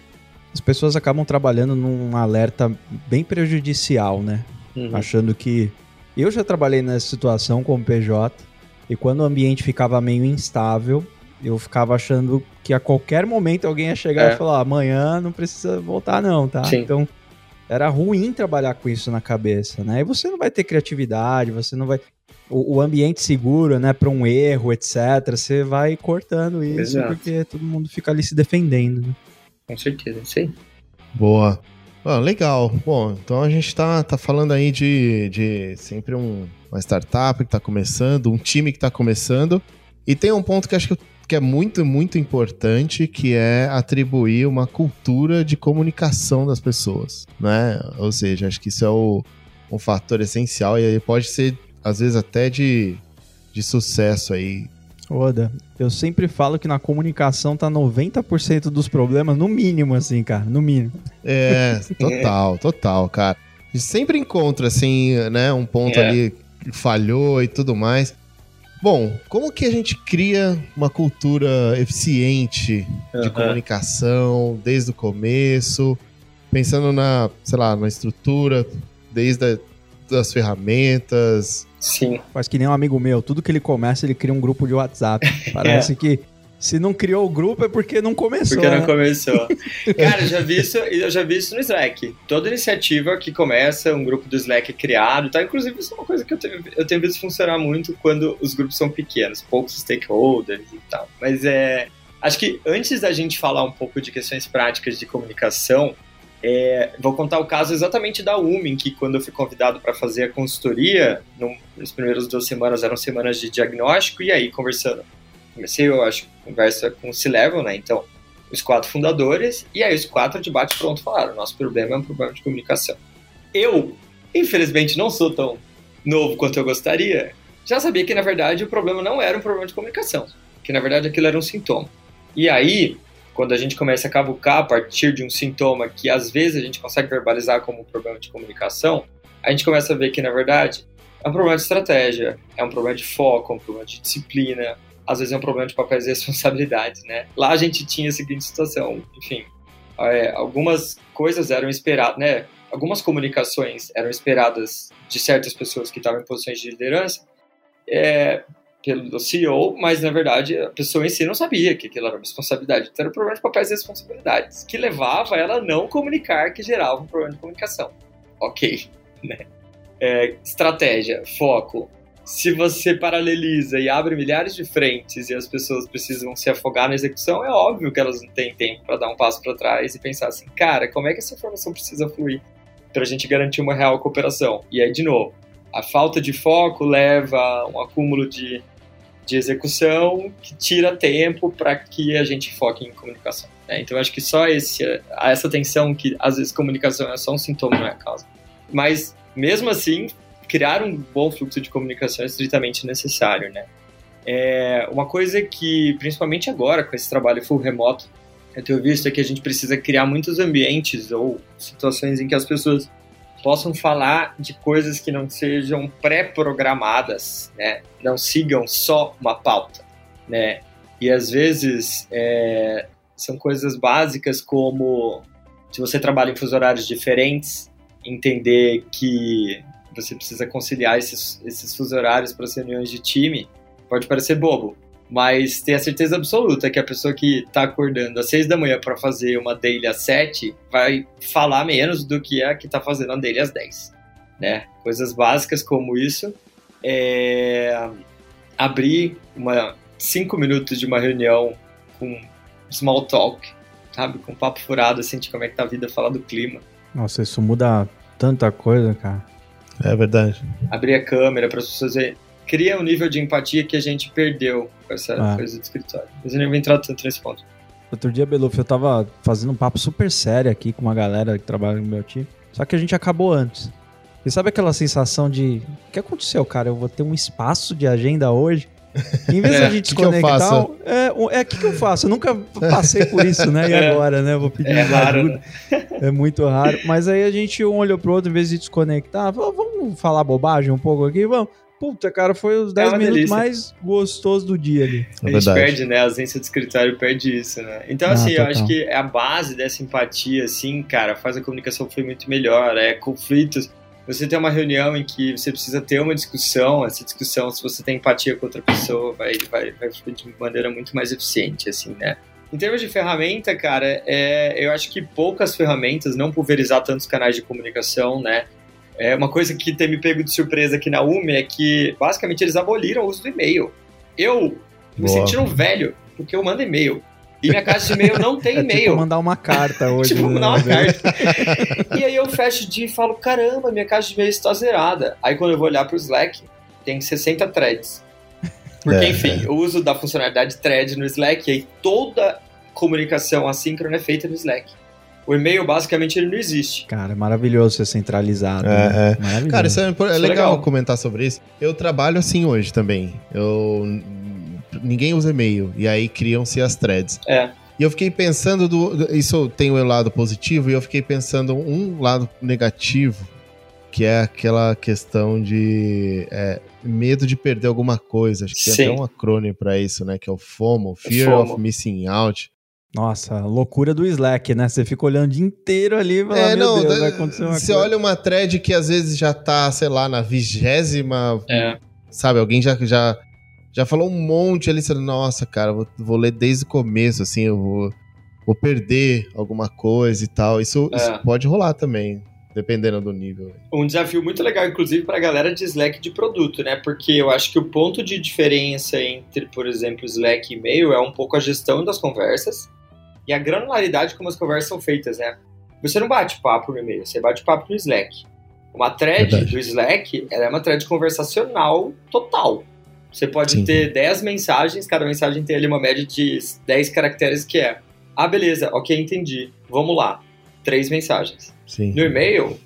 [SPEAKER 4] As pessoas acabam trabalhando num alerta bem prejudicial, né? Uhum. Achando que eu já trabalhei nessa situação como PJ e quando o ambiente ficava meio instável, eu ficava achando que a qualquer momento alguém ia chegar é. e falar: amanhã não precisa voltar, não, tá?
[SPEAKER 6] Sim.
[SPEAKER 4] Então era ruim trabalhar com isso na cabeça, né? E você não vai ter criatividade, você não vai. O, o ambiente seguro, né, para um erro, etc. Você vai cortando isso Exato. porque todo mundo fica ali se defendendo, né?
[SPEAKER 6] Com certeza, sim.
[SPEAKER 5] Boa. Ah, legal. Bom, então a gente está tá falando aí de, de sempre um, uma startup que está começando, um time que está começando. E tem um ponto que acho que, que é muito, muito importante, que é atribuir uma cultura de comunicação das pessoas, né? Ou seja, acho que isso é o, um fator essencial e pode ser, às vezes, até de, de sucesso aí
[SPEAKER 4] Oda, eu sempre falo que na comunicação tá 90% dos problemas, no mínimo, assim, cara, no mínimo.
[SPEAKER 5] É, total, total, cara. A gente sempre encontra, assim, né, um ponto é. ali que falhou e tudo mais. Bom, como que a gente cria uma cultura eficiente de uhum. comunicação desde o começo, pensando na, sei lá, na estrutura, desde a, das ferramentas,
[SPEAKER 6] Sim.
[SPEAKER 4] Faz que nem um amigo meu, tudo que ele começa, ele cria um grupo de WhatsApp. Parece é. que se não criou o grupo é porque não começou.
[SPEAKER 6] Porque não né? começou. Cara, eu já vi isso, eu já vi isso no Slack. Toda iniciativa que começa, um grupo do Slack é criado, tá? Inclusive, isso é uma coisa que eu tenho, eu tenho visto funcionar muito quando os grupos são pequenos, poucos stakeholders e tal. Mas é. Acho que antes da gente falar um pouco de questões práticas de comunicação, é, vou contar o caso exatamente da Umin, que quando eu fui convidado para fazer a consultoria, no, nas primeiras duas semanas eram semanas de diagnóstico, e aí conversando, comecei, eu acho, conversa com o C-Level, né? Então, os quatro fundadores, e aí os quatro de bate pronto falaram: nosso problema é um problema de comunicação. Eu, infelizmente, não sou tão novo quanto eu gostaria, já sabia que na verdade o problema não era um problema de comunicação, que na verdade aquilo era um sintoma. E aí, quando a gente começa a cavucar a partir de um sintoma que às vezes a gente consegue verbalizar como um problema de comunicação, a gente começa a ver que, na verdade, é um problema de estratégia, é um problema de foco, é um problema de disciplina, às vezes é um problema de papéis e responsabilidades, né? Lá a gente tinha a seguinte situação, enfim, é, algumas coisas eram esperadas, né? Algumas comunicações eram esperadas de certas pessoas que estavam em posições de liderança, é, pelo CEO, mas na verdade a pessoa em si não sabia que aquilo era uma responsabilidade. Então era um problema de papéis e responsabilidades, que levava ela a não comunicar, que gerava um problema de comunicação. Ok, né? É, estratégia, foco. Se você paraleliza e abre milhares de frentes e as pessoas precisam se afogar na execução, é óbvio que elas não têm tempo para dar um passo para trás e pensar assim, cara, como é que essa informação precisa fluir para a gente garantir uma real cooperação? E aí, de novo, a falta de foco leva a um acúmulo de de execução que tira tempo para que a gente foque em comunicação. Né? Então, acho que só esse, essa tensão que às vezes comunicação é só um sintoma, não é a causa. Mas, mesmo assim, criar um bom fluxo de comunicação é estritamente necessário, né? É uma coisa que, principalmente agora, com esse trabalho full remoto, eu tenho visto é que a gente precisa criar muitos ambientes ou situações em que as pessoas possam falar de coisas que não sejam pré-programadas, né? Não sigam só uma pauta, né? E às vezes é, são coisas básicas como se você trabalha em fuso horários diferentes, entender que você precisa conciliar esses, esses fuso horários para as reuniões de time, pode parecer bobo, mas tenha certeza absoluta que a pessoa que está acordando às 6 da manhã para fazer uma daily às 7 vai falar menos do que a que está fazendo a daily às 10. Né? Coisas básicas como isso. É... Abrir uma 5 minutos de uma reunião com small talk, sabe? Com papo furado, assim, de como é que tá a vida, falar do clima.
[SPEAKER 4] Nossa, isso muda tanta coisa, cara.
[SPEAKER 5] É verdade.
[SPEAKER 6] Abrir a câmera para as pessoas verem cria um nível de empatia que a gente perdeu com essa ah. coisa do escritório. Mas eu nem vou entrar tanto nesse ponto.
[SPEAKER 4] Outro dia, Beluf, eu tava fazendo um papo super sério aqui com uma galera que trabalha no meu time. Só que a gente acabou antes. E sabe aquela sensação de. O que aconteceu, cara? Eu vou ter um espaço de agenda hoje. Em vez é, de a gente desconectar. É, o é, que, que eu faço? Eu nunca passei por isso, né? E é. agora, né? Vou pedir
[SPEAKER 6] é raro, ajuda.
[SPEAKER 4] Né? É muito raro. Mas aí a gente um olhou pro outro, em vez de desconectar, vamos falar bobagem um pouco aqui? Vamos. Puta, cara, foi os 10 é minutos delícia. mais gostosos do dia ali.
[SPEAKER 6] É a gente perde, né? A ausência de escritório perde isso, né? Então, ah, assim, total. eu acho que é a base dessa empatia, assim, cara, faz a comunicação fluir muito melhor. É conflitos. Você tem uma reunião em que você precisa ter uma discussão, essa discussão, se você tem empatia com outra pessoa, vai, vai, vai fluir de maneira muito mais eficiente, assim, né? Em termos de ferramenta, cara, é, eu acho que poucas ferramentas, não pulverizar tantos canais de comunicação, né? É, uma coisa que tem me pego de surpresa aqui na UME é que, basicamente, eles aboliram o uso do e-mail. Eu me sentindo um velho, porque eu mando e-mail. E minha caixa de e-mail não tem
[SPEAKER 4] é
[SPEAKER 6] e-mail.
[SPEAKER 4] Tipo mandar uma carta hoje.
[SPEAKER 6] tipo, mandar uma né? carta. e aí eu fecho o dia e falo, caramba, minha caixa de e-mail está zerada. Aí quando eu vou olhar para o Slack, tem 60 threads. Porque, é, enfim, é. o uso da funcionalidade thread no Slack, e aí toda comunicação assíncrona é feita no Slack. O e-mail, basicamente, ele não existe.
[SPEAKER 4] Cara, é maravilhoso ser centralizado.
[SPEAKER 5] É, né? é. Cara, isso é, é, legal, legal comentar sobre isso. Eu trabalho assim hoje também. Eu ninguém usa e-mail. E aí criam-se as threads.
[SPEAKER 6] É.
[SPEAKER 5] E eu fiquei pensando do. Isso tem o um lado positivo, e eu fiquei pensando um lado negativo, que é aquela questão de é, medo de perder alguma coisa. Acho que Sim. tem até um acrônimo para isso, né? Que é o FOMO, Fear FOMO. of Missing Out.
[SPEAKER 4] Nossa, loucura do Slack, né? Você fica olhando o dia inteiro ali e fala, é, não, Deus, vai acontecer uma
[SPEAKER 5] Você olha uma thread que às vezes já tá, sei lá, na vigésima...
[SPEAKER 6] É.
[SPEAKER 5] Sabe, alguém já, já, já falou um monte ali, você nossa, cara, vou, vou ler desde o começo, assim, eu vou, vou perder alguma coisa e tal. Isso, é. isso pode rolar também dependendo do nível.
[SPEAKER 6] Um desafio muito legal, inclusive, para a galera de Slack de produto, né? Porque eu acho que o ponto de diferença entre, por exemplo, Slack e e-mail é um pouco a gestão das conversas e a granularidade como as conversas são feitas, né? Você não bate papo no e-mail, você bate papo no Slack. Uma thread Verdade. do Slack, ela é uma thread conversacional total. Você pode Sim. ter 10 mensagens, cada mensagem tem ali uma média de 10 caracteres que é Ah, beleza, ok, entendi. Vamos lá. Três mensagens.
[SPEAKER 5] Sim.
[SPEAKER 6] No e-mail,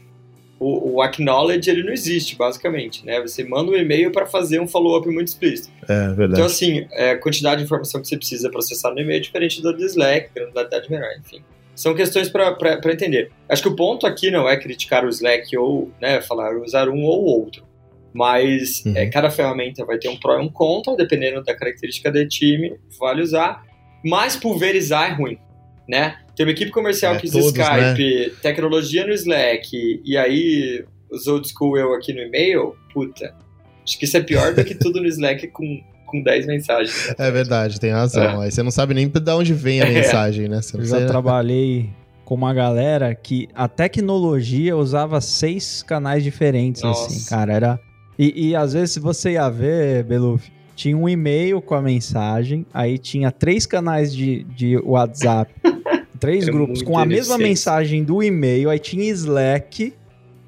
[SPEAKER 6] o, o, acknowledge ele não existe, basicamente, né? Você manda um e-mail para fazer um follow-up muito explícito.
[SPEAKER 5] É, verdade.
[SPEAKER 6] Então, assim, é, a quantidade de informação que você precisa processar no e-mail é diferente do Slack, granularidade menor, enfim. São questões para entender. Acho que o ponto aqui não é criticar o Slack ou né, falar usar um ou outro. Mas uhum. é, cada ferramenta vai ter um pró e um contra, dependendo da característica do time, vale usar. Mas pulverizar é ruim, né? Tem uma equipe comercial é, que usa Skype, né? tecnologia no Slack, e aí os old school eu aqui no e-mail, puta. Acho que isso é pior do que tudo no Slack com, com 10 mensagens.
[SPEAKER 5] É verdade, tem razão. É. Aí você não sabe nem de onde vem a é. mensagem, né? Você
[SPEAKER 4] eu já trabalhei com uma galera que a tecnologia usava seis canais diferentes, assim, Nossa. assim, cara. Era. E, e às vezes, você ia ver, Beluf, tinha um e-mail com a mensagem, aí tinha três canais de, de WhatsApp Três é grupos com a mesma mensagem do e-mail, aí tinha Slack.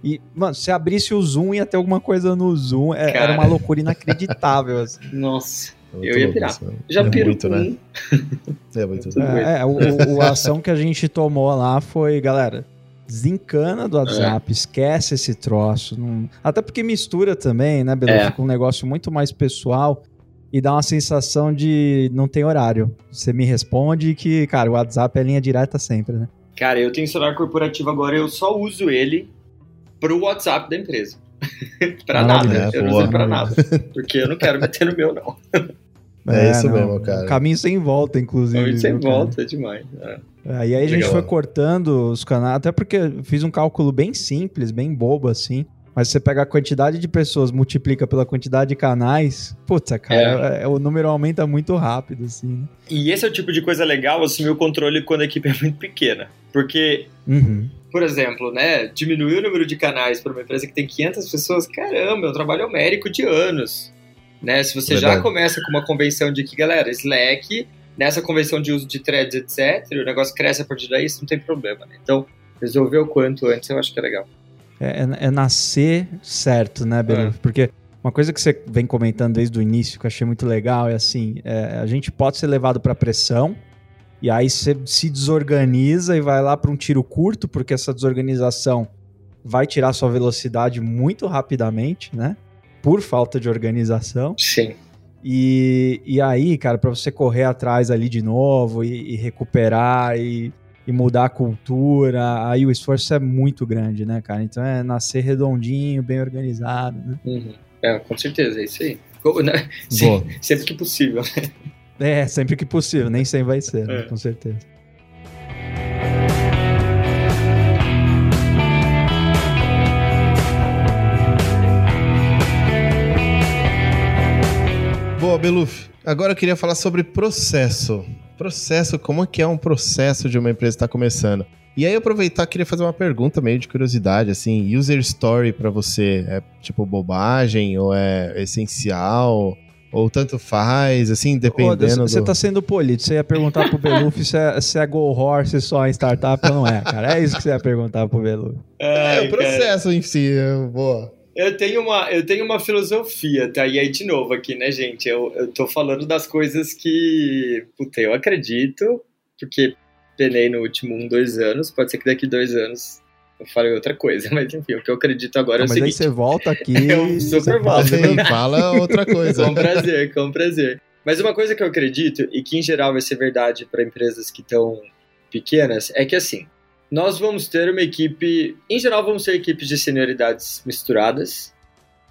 [SPEAKER 4] E, mano, se abrisse o Zoom, ia ter alguma coisa no Zoom. É, era uma loucura inacreditável. Assim.
[SPEAKER 6] Nossa. Eu ia pirar. Já é pirou muito, né?
[SPEAKER 4] é muito. É, é, o, o, a ação que a gente tomou lá foi, galera, desencana do WhatsApp, é. esquece esse troço. Não... Até porque mistura também, né, Belo? É. Fica um negócio muito mais pessoal e dá uma sensação de não tem horário. Você me responde que, cara, o WhatsApp é linha direta sempre, né?
[SPEAKER 6] Cara, eu tenho celular corporativo agora, eu só uso ele pro WhatsApp da empresa. pra nada. eu não uso pra nada. Porque eu não quero meter no meu, não.
[SPEAKER 5] É, é isso não, mesmo, cara.
[SPEAKER 4] Caminho sem volta, inclusive.
[SPEAKER 6] Caminho sem volta, é demais.
[SPEAKER 4] É. É, e aí a gente Legal. foi cortando os canais, até porque fiz um cálculo bem simples, bem bobo assim. Mas você pega a quantidade de pessoas, multiplica pela quantidade de canais, putz, cara, é. É, o número aumenta muito rápido, assim. Né?
[SPEAKER 6] E esse é o tipo de coisa legal, assumir o controle quando a equipe é muito pequena. Porque, uhum. por exemplo, né, diminuir o número de canais para uma empresa que tem 500 pessoas, caramba, é um trabalho homérico de anos. Né? Se você Verdade. já começa com uma convenção de que, galera, Slack, nessa convenção de uso de threads, etc., o negócio cresce a partir daí, isso não tem problema. Né? Então, resolver o quanto antes eu acho que é legal.
[SPEAKER 4] É, é, é nascer certo, né, Belo? É. Porque uma coisa que você vem comentando desde o início, que eu achei muito legal, é assim: é, a gente pode ser levado para pressão, e aí você se desorganiza e vai lá para um tiro curto, porque essa desorganização vai tirar sua velocidade muito rapidamente, né? Por falta de organização.
[SPEAKER 6] Sim.
[SPEAKER 4] E, e aí, cara, para você correr atrás ali de novo e, e recuperar e e mudar a cultura, aí o esforço é muito grande, né, cara? Então é nascer redondinho, bem organizado, né?
[SPEAKER 6] Uhum. É, com certeza, é isso aí. Né? Sim, sempre que possível.
[SPEAKER 4] É, sempre que possível, nem sempre vai ser, né? é. né? com certeza.
[SPEAKER 5] Boa, Beluf. Agora eu queria falar sobre processo. Processo, como é que é um processo de uma empresa que está começando? E aí aproveitar, queria fazer uma pergunta meio de curiosidade, assim, user story para você é tipo bobagem ou é essencial? Ou tanto faz, assim, dependendo
[SPEAKER 4] Você do... tá sendo polido. Você ia perguntar pro Beluf se, é, se é Go Horse só em startup ou não é, cara. É isso que você ia perguntar pro Beluf.
[SPEAKER 5] É, é o processo cara. em si, boa.
[SPEAKER 6] Eu tenho uma, eu tenho uma filosofia, tá? E aí, de novo, aqui, né, gente? Eu, eu tô falando das coisas que, puta, eu acredito, porque penei no último um, dois anos. Pode ser que daqui dois anos eu fale outra coisa, mas enfim, o que eu acredito agora
[SPEAKER 4] Não,
[SPEAKER 6] é o
[SPEAKER 4] mas
[SPEAKER 6] seguinte.
[SPEAKER 4] Mas aí você volta aqui.
[SPEAKER 6] eu super volto.
[SPEAKER 5] Fala outra coisa.
[SPEAKER 6] com prazer, com prazer. Mas uma coisa que eu acredito, e que em geral vai ser verdade para empresas que estão pequenas, é que assim, nós vamos ter uma equipe, em geral vamos ter equipes de senioridades misturadas,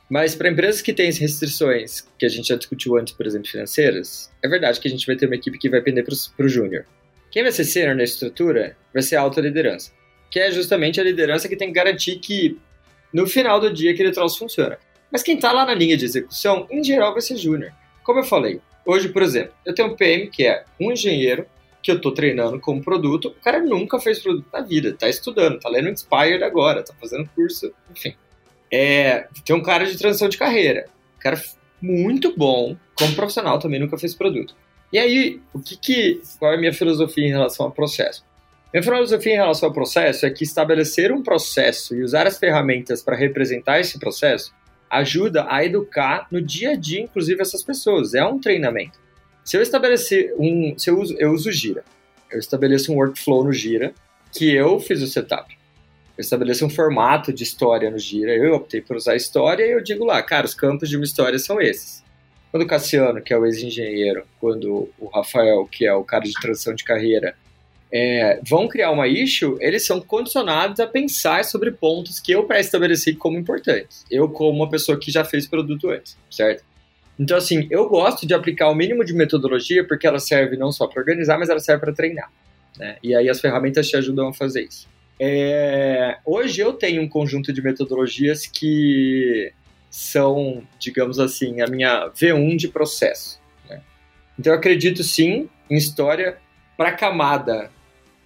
[SPEAKER 6] mas para empresas que têm restrições, que a gente já discutiu antes, por exemplo, financeiras, é verdade que a gente vai ter uma equipe que vai pender para o júnior. Quem vai ser sênior na estrutura vai ser a alta liderança, que é justamente a liderança que tem que garantir que no final do dia aquele troço funciona. Mas quem está lá na linha de execução, em geral, vai ser júnior. Como eu falei, hoje, por exemplo, eu tenho um PM que é um engenheiro que eu tô treinando como produto, o cara nunca fez produto na vida, tá estudando, tá lendo Inspired agora, tá fazendo curso, enfim. É, tem um cara de transição de carreira, um cara muito bom, como profissional também nunca fez produto. E aí, o que que, qual é a minha filosofia em relação ao processo? Minha filosofia em relação ao processo é que estabelecer um processo e usar as ferramentas para representar esse processo ajuda a educar no dia a dia, inclusive, essas pessoas. É um treinamento. Se eu estabelecer um. Se eu uso, eu uso Gira. Eu estabeleço um workflow no Gira que eu fiz o setup. Eu estabeleço um formato de história no Gira. Eu optei por usar história e eu digo lá, cara, os campos de uma história são esses. Quando o Cassiano, que é o ex-engenheiro, quando o Rafael, que é o cara de transição de carreira, é, vão criar uma issue, eles são condicionados a pensar sobre pontos que eu pré-estabeleci como importantes. Eu, como uma pessoa que já fez produto antes, certo? Então, assim, eu gosto de aplicar o mínimo de metodologia porque ela serve não só para organizar, mas ela serve para treinar. Né? E aí as ferramentas te ajudam a fazer isso. É... Hoje eu tenho um conjunto de metodologias que são, digamos assim, a minha V1 de processo. Né? Então eu acredito sim em história para camada,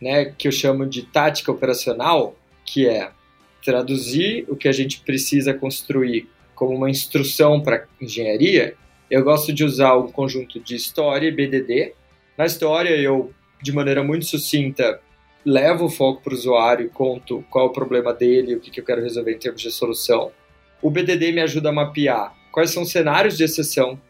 [SPEAKER 6] né, que eu chamo de tática operacional, que é traduzir o que a gente precisa construir como uma instrução para engenharia eu gosto de usar um conjunto de história e BDD. Na história, eu, de maneira muito sucinta, levo o foco para o usuário e conto qual é o problema dele, o que, que eu quero resolver em termos de solução. O BDD me ajuda a mapear quais são os cenários de exceção,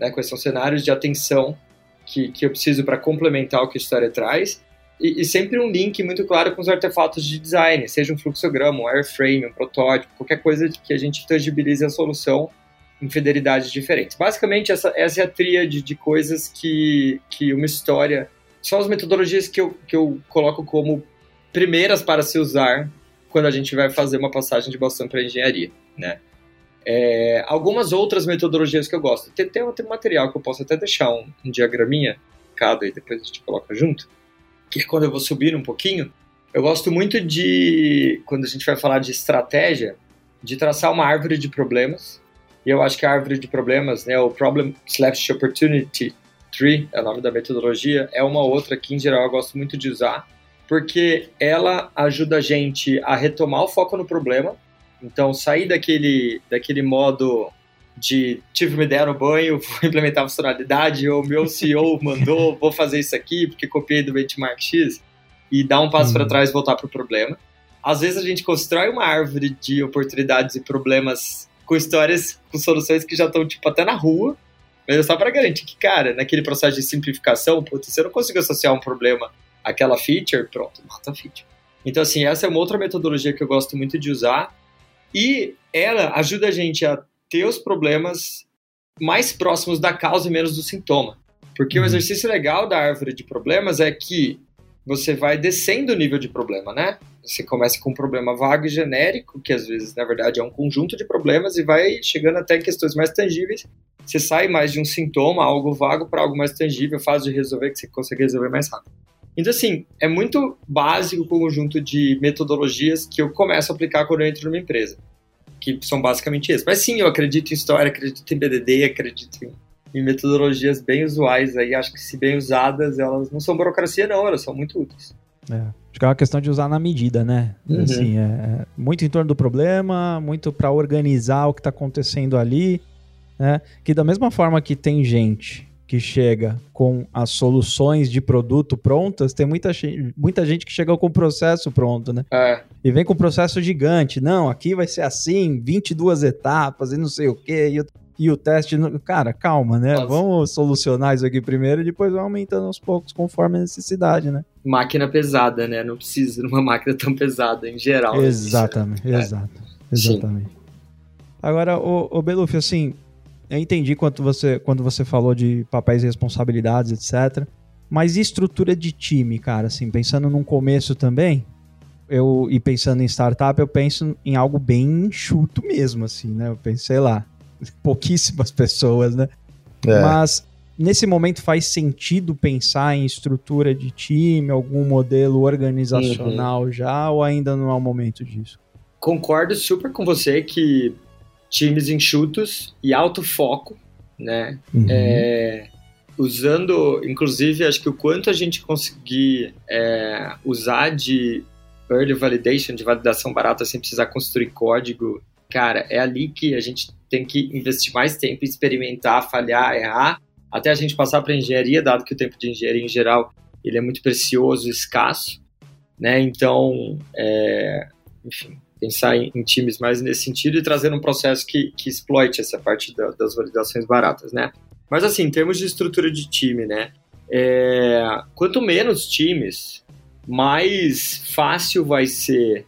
[SPEAKER 6] né, quais são os cenários de atenção que, que eu preciso para complementar o que a história traz. E, e, sempre um link muito claro com os artefatos de design, seja um fluxograma, um wireframe, um protótipo, qualquer coisa que a gente tangibilize a solução em fidelidades diferentes. Basicamente, essa, essa é a tríade de coisas que, que uma história. São as metodologias que eu, que eu coloco como primeiras para se usar quando a gente vai fazer uma passagem de bastão para engenharia, né? É, algumas outras metodologias que eu gosto. Tem, tem, tem um material que eu posso até deixar um, um diagraminha, cada e depois a gente coloca junto, que é quando eu vou subir um pouquinho, eu gosto muito de, quando a gente vai falar de estratégia, de traçar uma árvore de problemas. E eu acho que a árvore de problemas, né, o Problem Slash Opportunity Tree, é o nome da metodologia, é uma outra que, em geral, eu gosto muito de usar, porque ela ajuda a gente a retomar o foco no problema. Então, sair daquele, daquele modo de tive uma ideia no banho, vou implementar a funcionalidade, ou meu CEO mandou, vou fazer isso aqui porque copiei do benchmark X, e dar um passo uhum. para trás e voltar para o problema. Às vezes a gente constrói uma árvore de oportunidades e problemas com histórias, com soluções que já estão tipo até na rua, mas é só para garantir que, cara, naquele processo de simplificação, putz, se eu não consigo associar um problema àquela feature, pronto, mata a feature. Então, assim, essa é uma outra metodologia que eu gosto muito de usar. E ela ajuda a gente a ter os problemas mais próximos da causa e menos do sintoma. Porque uhum. o exercício legal da árvore de problemas é que você vai descendo o nível de problema, né? Você começa com um problema vago e genérico, que às vezes, na verdade, é um conjunto de problemas, e vai chegando até questões mais tangíveis. Você sai mais de um sintoma, algo vago, para algo mais tangível, fácil de resolver, que você consegue resolver mais rápido. Então, assim, é muito básico o conjunto de metodologias que eu começo a aplicar quando eu entro numa empresa, que são basicamente essas. Mas sim, eu acredito em história, acredito em BDD, acredito em em metodologias bem usuais aí. Acho que se bem usadas, elas não são burocracia, não, elas são muito úteis.
[SPEAKER 4] É. Acho que é uma questão de usar na medida, né? Uhum. Assim, é, é muito em torno do problema, muito para organizar o que está acontecendo ali, né? Que da mesma forma que tem gente que chega com as soluções de produto prontas, tem muita, muita gente que chega com o processo pronto, né? É. E vem com o processo gigante. Não, aqui vai ser assim, 22 etapas e não sei o quê. E e o teste. Cara, calma, né? Nossa. Vamos solucionar isso aqui primeiro e depois vai aumentando aos poucos conforme a necessidade, né?
[SPEAKER 6] Máquina pesada, né? Não precisa de uma máquina tão pesada em geral.
[SPEAKER 4] Exatamente, né? exato. Exatamente. Sim. Agora, o, o Beluf, assim, eu entendi quando você, quando você falou de papéis e responsabilidades, etc. Mas e estrutura de time, cara? Assim, pensando num começo também, eu e pensando em startup, eu penso em algo bem enxuto mesmo, assim, né? Eu pensei lá, pouquíssimas pessoas, né? É. Mas nesse momento faz sentido pensar em estrutura de time, algum modelo organizacional uhum. já, ou ainda não é o momento disso?
[SPEAKER 6] Concordo super com você que times enxutos e alto foco, né? Uhum. É, usando, inclusive, acho que o quanto a gente conseguir é, usar de early validation, de validação barata sem precisar construir código, cara, é ali que a gente tem que investir mais tempo, experimentar, falhar, errar, até a gente passar para engenharia, dado que o tempo de engenharia em geral ele é muito precioso, escasso, né? Então, é, enfim, pensar em, em, times mais nesse sentido e trazer um processo que, que exploite essa parte da, das validações baratas, né? Mas assim, em termos de estrutura de time, né? É, quanto menos times, mais fácil vai ser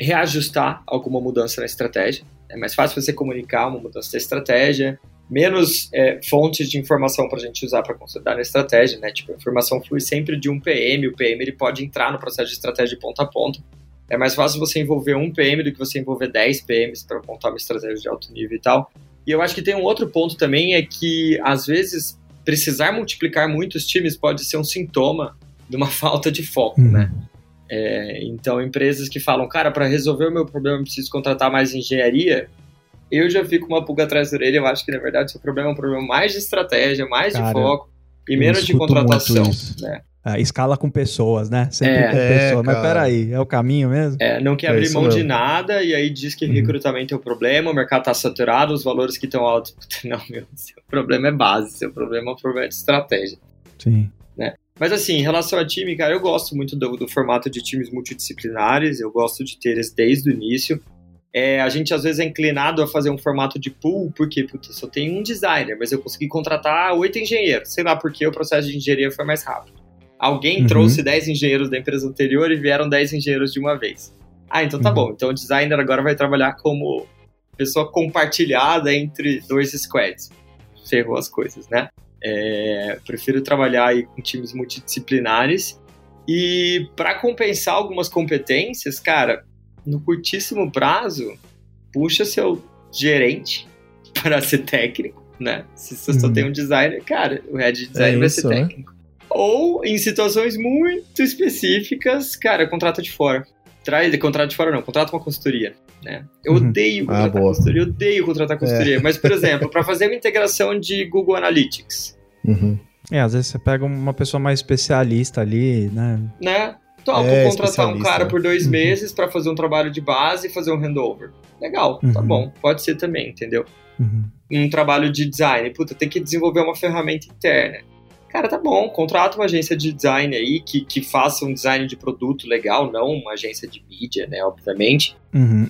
[SPEAKER 6] reajustar alguma mudança na estratégia. É mais fácil você comunicar uma mudança da estratégia, menos é, fontes de informação para a gente usar para consolidar na estratégia, né? Tipo, a informação flui sempre de um PM, o PM ele pode entrar no processo de estratégia de ponta a ponta. É mais fácil você envolver um PM do que você envolver 10 PMs para montar uma estratégia de alto nível e tal. E eu acho que tem um outro ponto também, é que às vezes precisar multiplicar muitos times pode ser um sintoma de uma falta de foco, uhum. né? É, então, empresas que falam, cara, para resolver o meu problema eu preciso contratar mais engenharia, eu já fico uma pulga atrás da orelha. Eu acho que, na verdade, o seu problema é um problema mais de estratégia, mais cara, de foco e menos de contratação. Né?
[SPEAKER 4] É, escala com pessoas, né? Sempre é, com pessoas. Mas peraí, é o caminho mesmo?
[SPEAKER 6] É, não quer é abrir mão mesmo. de nada e aí diz que uhum. recrutamento é o problema, o mercado está saturado, os valores que estão altos. Não, meu, seu problema é base, seu problema é um problema de estratégia.
[SPEAKER 4] Sim.
[SPEAKER 6] Né? Mas assim, em relação a time, cara, eu gosto muito do, do formato de times multidisciplinares, eu gosto de ter eles desde o início. É, a gente às vezes é inclinado a fazer um formato de pool, porque puta, só tem um designer, mas eu consegui contratar oito engenheiros. Sei lá porque o processo de engenharia foi mais rápido. Alguém uhum. trouxe dez engenheiros da empresa anterior e vieram dez engenheiros de uma vez. Ah, então tá uhum. bom. Então o designer agora vai trabalhar como pessoa compartilhada entre dois squads. Ferrou as coisas, né? É, prefiro trabalhar aí com times multidisciplinares. E para compensar algumas competências, cara, no curtíssimo prazo, puxa seu gerente para ser técnico, né? Se você uhum. só tem um designer, cara, o head de design é vai isso, ser né? técnico. Né? Ou em situações muito específicas, cara, contrata de fora. Traz, contrata de fora não, contrata uma consultoria. Né? Eu uhum. odeio ah, contratar ah, consultoria, eu odeio contratar consultoria. É. Mas, por exemplo, para fazer uma integração de Google Analytics.
[SPEAKER 4] Uhum. É, às vezes você pega uma pessoa mais especialista ali, né?
[SPEAKER 6] Né? Topo é, contratar um cara por dois uhum. meses para fazer um trabalho de base e fazer um handover. Legal, tá uhum. tá bom. Pode ser também, entendeu? Uhum. Um trabalho de design. Puta, tem que desenvolver uma ferramenta interna. Cara, tá bom, contrata uma agência de design aí que, que faça um design de produto legal, não uma agência de mídia, né, obviamente. Uhum.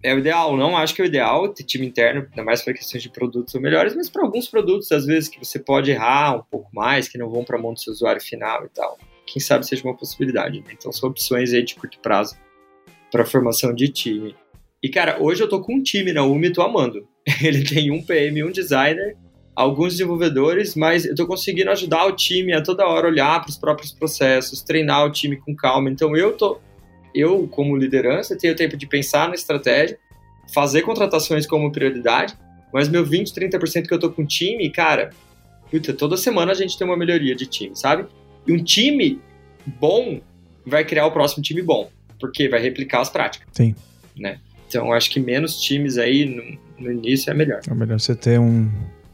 [SPEAKER 6] É o ideal, não acho que é o ideal ter time interno, ainda mais para questões de produtos são melhores, mas para alguns produtos, às vezes, que você pode errar um pouco mais, que não vão para a mão do seu usuário final e tal. Quem sabe seja uma possibilidade, né? Então são opções aí de curto prazo para formação de time. E, cara, hoje eu tô com um time na UMI e tô amando. Ele tem um PM, um designer, alguns desenvolvedores, mas eu tô conseguindo ajudar o time a toda hora olhar para os próprios processos, treinar o time com calma. Então eu tô, eu como liderança tenho tempo de pensar na estratégia, fazer contratações como prioridade, mas meu 20, 30% que eu tô com o time, cara, puta, toda semana a gente tem uma melhoria de time, sabe? E um time bom vai criar o próximo time bom, porque vai replicar as práticas.
[SPEAKER 4] Sim.
[SPEAKER 6] Né? Então, acho que menos times aí no, no início é melhor.
[SPEAKER 4] É melhor você ter um,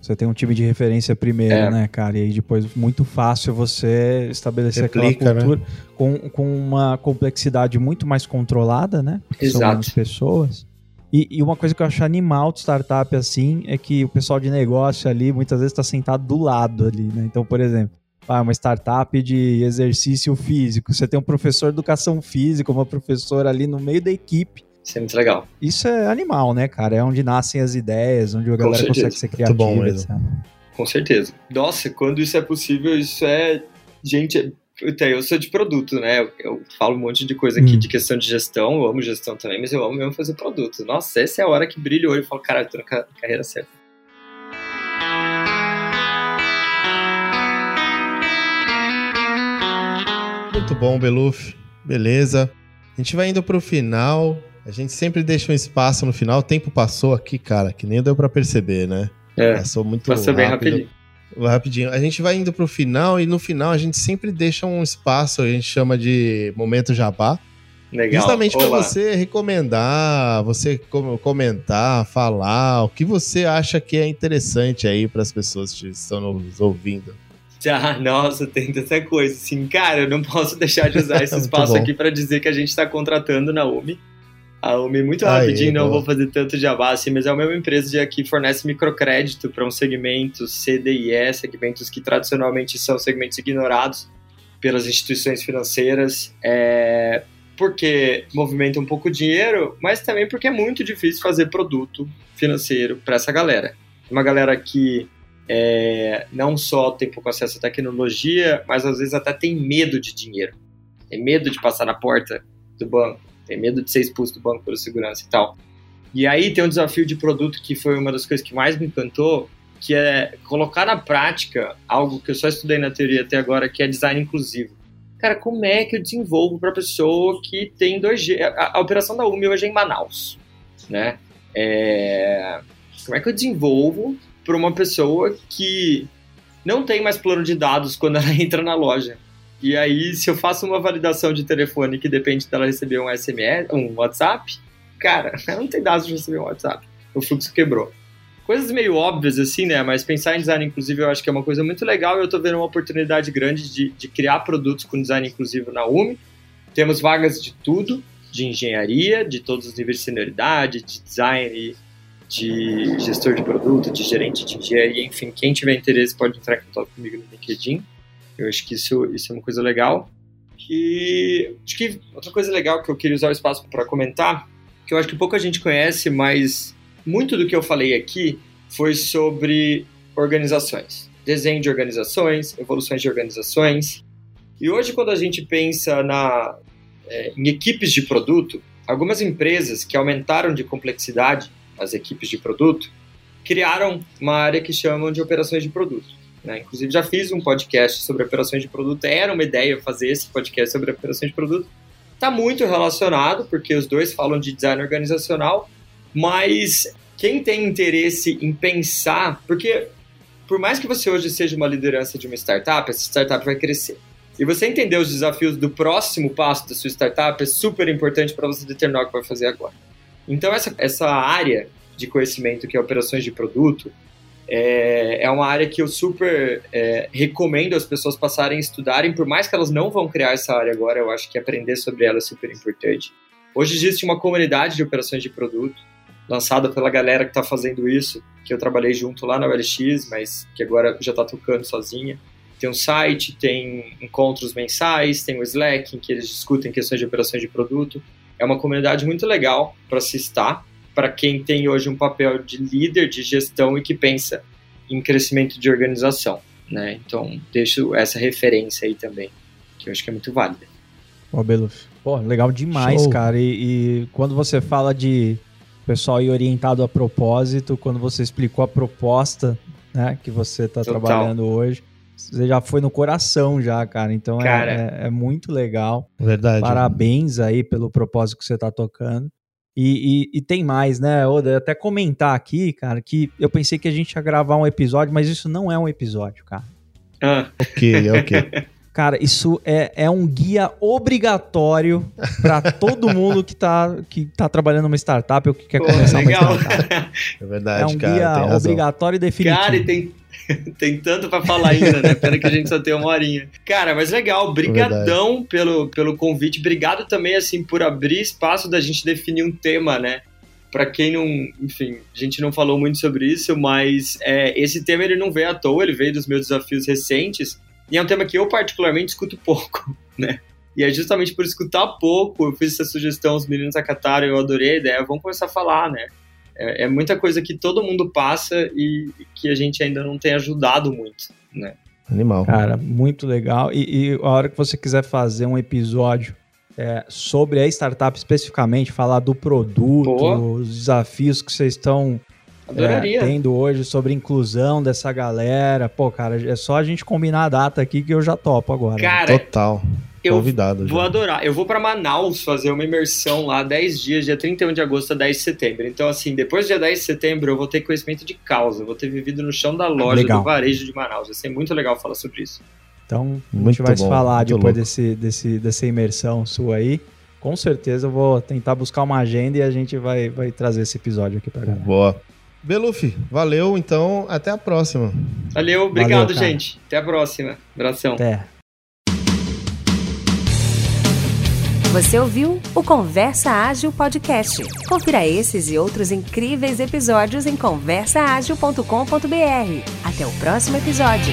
[SPEAKER 4] você tem um time de referência primeiro, é. né, cara? E aí depois muito fácil você estabelecer Replica, aquela cultura né? com, com uma complexidade muito mais controlada, né? Porque Exato. São menos pessoas. E, e, uma coisa que eu acho animal de startup assim é que o pessoal de negócio ali muitas vezes está sentado do lado ali, né? Então, por exemplo, ah, uma startup de exercício físico. Você tem um professor de educação física, uma professora ali no meio da equipe
[SPEAKER 6] isso é muito legal.
[SPEAKER 4] Isso é animal, né, cara? É onde nascem as ideias, onde a galera consegue ser criativa. Muito bom mesmo.
[SPEAKER 6] Com certeza. Nossa, quando isso é possível, isso é. Gente, eu sou de produto, né? Eu, eu falo um monte de coisa aqui hum. de questão de gestão, eu amo gestão também, mas eu amo mesmo fazer produto. Nossa, essa é a hora que brilha o olho e falo, cara, eu tô na carreira certa.
[SPEAKER 5] Muito bom, Beluf. Beleza. A gente vai indo pro final. A gente sempre deixa um espaço no final. O tempo passou aqui, cara, que nem deu para perceber, né?
[SPEAKER 6] É, Passou muito passou rápido. bem rapidinho.
[SPEAKER 5] Rapidinho. A gente vai indo pro final e no final a gente sempre deixa um espaço, a gente chama de momento jabá. Legal. Justamente para você recomendar, você comentar, falar o que você acha que é interessante aí para as pessoas que estão nos ouvindo.
[SPEAKER 6] Já, nossa, tem tanta coisa. Assim, cara, eu não posso deixar de usar esse espaço aqui para dizer que a gente está contratando na UMI a Umi, muito rapidinho, não vou fazer tanto jabá assim, mas é a mesma empresa que fornece microcrédito para um segmento CDIE, segmentos que tradicionalmente são segmentos ignorados pelas instituições financeiras, é, porque movimenta um pouco dinheiro, mas também porque é muito difícil fazer produto financeiro para essa galera. Uma galera que é, não só tem pouco acesso à tecnologia, mas às vezes até tem medo de dinheiro. Tem medo de passar na porta do banco tem medo de ser expulso do banco pela segurança e tal. E aí tem um desafio de produto que foi uma das coisas que mais me encantou, que é colocar na prática algo que eu só estudei na teoria até agora, que é design inclusivo. Cara, como é que eu desenvolvo para pessoa que tem 2G? A, a, operação da UMI hoje é em Manaus, né? É... Como é que eu desenvolvo para uma pessoa que não tem mais plano de dados quando ela entra na loja? E aí, se eu faço uma validação de telefone que depende dela receber um SMS, um WhatsApp, cara, ela não tem dados de receber um WhatsApp. O fluxo quebrou. Coisas meio óbvias assim, né? Mas pensar em design inclusivo eu acho que é uma coisa muito legal e eu tô vendo uma oportunidade grande de, de criar produtos com design inclusivo na UMI. Temos vagas de tudo, de engenharia, de todos os níveis de senioridade, de design, de gestor de produto, de gerente de engenharia, enfim, quem tiver interesse pode entrar em contato comigo no LinkedIn. Eu acho que isso, isso é uma coisa legal. E acho que outra coisa legal que eu queria usar o espaço para comentar, que eu acho que pouca gente conhece, mas muito do que eu falei aqui foi sobre organizações. Desenho de organizações, evoluções de organizações. E hoje, quando a gente pensa na, é, em equipes de produto, algumas empresas que aumentaram de complexidade as equipes de produto criaram uma área que chamam de operações de produto. Né? Inclusive, já fiz um podcast sobre operações de produto. Era uma ideia fazer esse podcast sobre operações de produto. Está muito relacionado, porque os dois falam de design organizacional, mas quem tem interesse em pensar, porque por mais que você hoje seja uma liderança de uma startup, essa startup vai crescer. E você entender os desafios do próximo passo da sua startup é super importante para você determinar o que vai fazer agora. Então, essa, essa área de conhecimento que é operações de produto é, é uma área que eu super é, recomendo as pessoas passarem a estudarem, por mais que elas não vão criar essa área agora, eu acho que aprender sobre ela é super importante. Hoje existe uma comunidade de operações de produto lançada pela galera que está fazendo isso, que eu trabalhei junto lá na OLX, mas que agora já está tocando sozinha. Tem um site, tem encontros mensais, tem o Slack, em que eles discutem questões de operações de produto. É uma comunidade muito legal para se estar, para quem tem hoje um papel de líder de gestão e que pensa em crescimento de organização. Né? Então, deixo essa referência aí também, que eu acho que é muito válida.
[SPEAKER 4] Ó, Beluf. Pô, legal demais, Show. cara. E, e, quando você fala de pessoal ir orientado a propósito, quando você explicou a proposta né, que você está trabalhando hoje, você já foi no coração já, cara. Então é, cara. É, é, é, muito legal.
[SPEAKER 5] Verdade.
[SPEAKER 4] Parabéns aí pelo propósito que você está tocando. E, e, e, tem mais, né, Oda? Até comentar aqui, cara, que eu pensei que a gente ia gravar um episódio, mas isso não é um episódio, cara.
[SPEAKER 5] Ah. Ok, ok.
[SPEAKER 4] Cara, isso é, é um guia obrigatório para todo mundo que tá, que tá trabalhando numa startup ou que quer Pô, começar legal. uma startup.
[SPEAKER 5] É verdade,
[SPEAKER 4] É um cara, guia obrigatório e definitivo.
[SPEAKER 6] Cara, e tem, tem tanto para falar ainda, né? Pena que a gente só tem uma horinha. Cara, mas legal, brigadão é pelo, pelo convite. Obrigado também, assim, por abrir espaço da gente definir um tema, né? para quem não, enfim, a gente não falou muito sobre isso, mas é, esse tema ele não veio à toa, ele veio dos meus desafios recentes e é um tema que eu particularmente escuto pouco, né? E é justamente por escutar pouco, eu fiz essa sugestão, os meninos acataram, eu adorei a ideia, vamos começar a falar, né? É, é muita coisa que todo mundo passa e, que a gente ainda não tem ajudado muito, né?
[SPEAKER 5] Animal.
[SPEAKER 4] Cara, muito legal. E, e a hora que você quiser fazer um episódio é, sobre a startup especificamente, falar do produto, Boa. os desafios que vocês estão é, tendo hoje sobre inclusão dessa galera. Pô, cara, é só a gente combinar a data aqui que eu já topo agora.
[SPEAKER 6] Cara,
[SPEAKER 5] Total. Eu Convidado
[SPEAKER 6] vou já. adorar. Eu vou para Manaus fazer uma imersão lá 10 dias, dia 31 de agosto a 10 de setembro. Então, assim, depois do dia 10 de setembro, eu vou ter conhecimento de causa. Eu vou ter vivido no chão da loja legal. do varejo de Manaus. Vai ser muito legal falar sobre isso.
[SPEAKER 4] Então, a gente vai bom, falar depois desse, desse, dessa imersão sua aí. Com certeza eu vou tentar buscar uma agenda e a gente vai, vai trazer esse episódio aqui para galera.
[SPEAKER 5] Boa. Belufi, valeu, então até a próxima.
[SPEAKER 6] Valeu, obrigado, valeu, gente. Até a próxima. Abração.
[SPEAKER 4] Até.
[SPEAKER 1] Você ouviu o Conversa Ágil Podcast. Confira esses e outros incríveis episódios em conversaagil.com.br. Até o próximo episódio.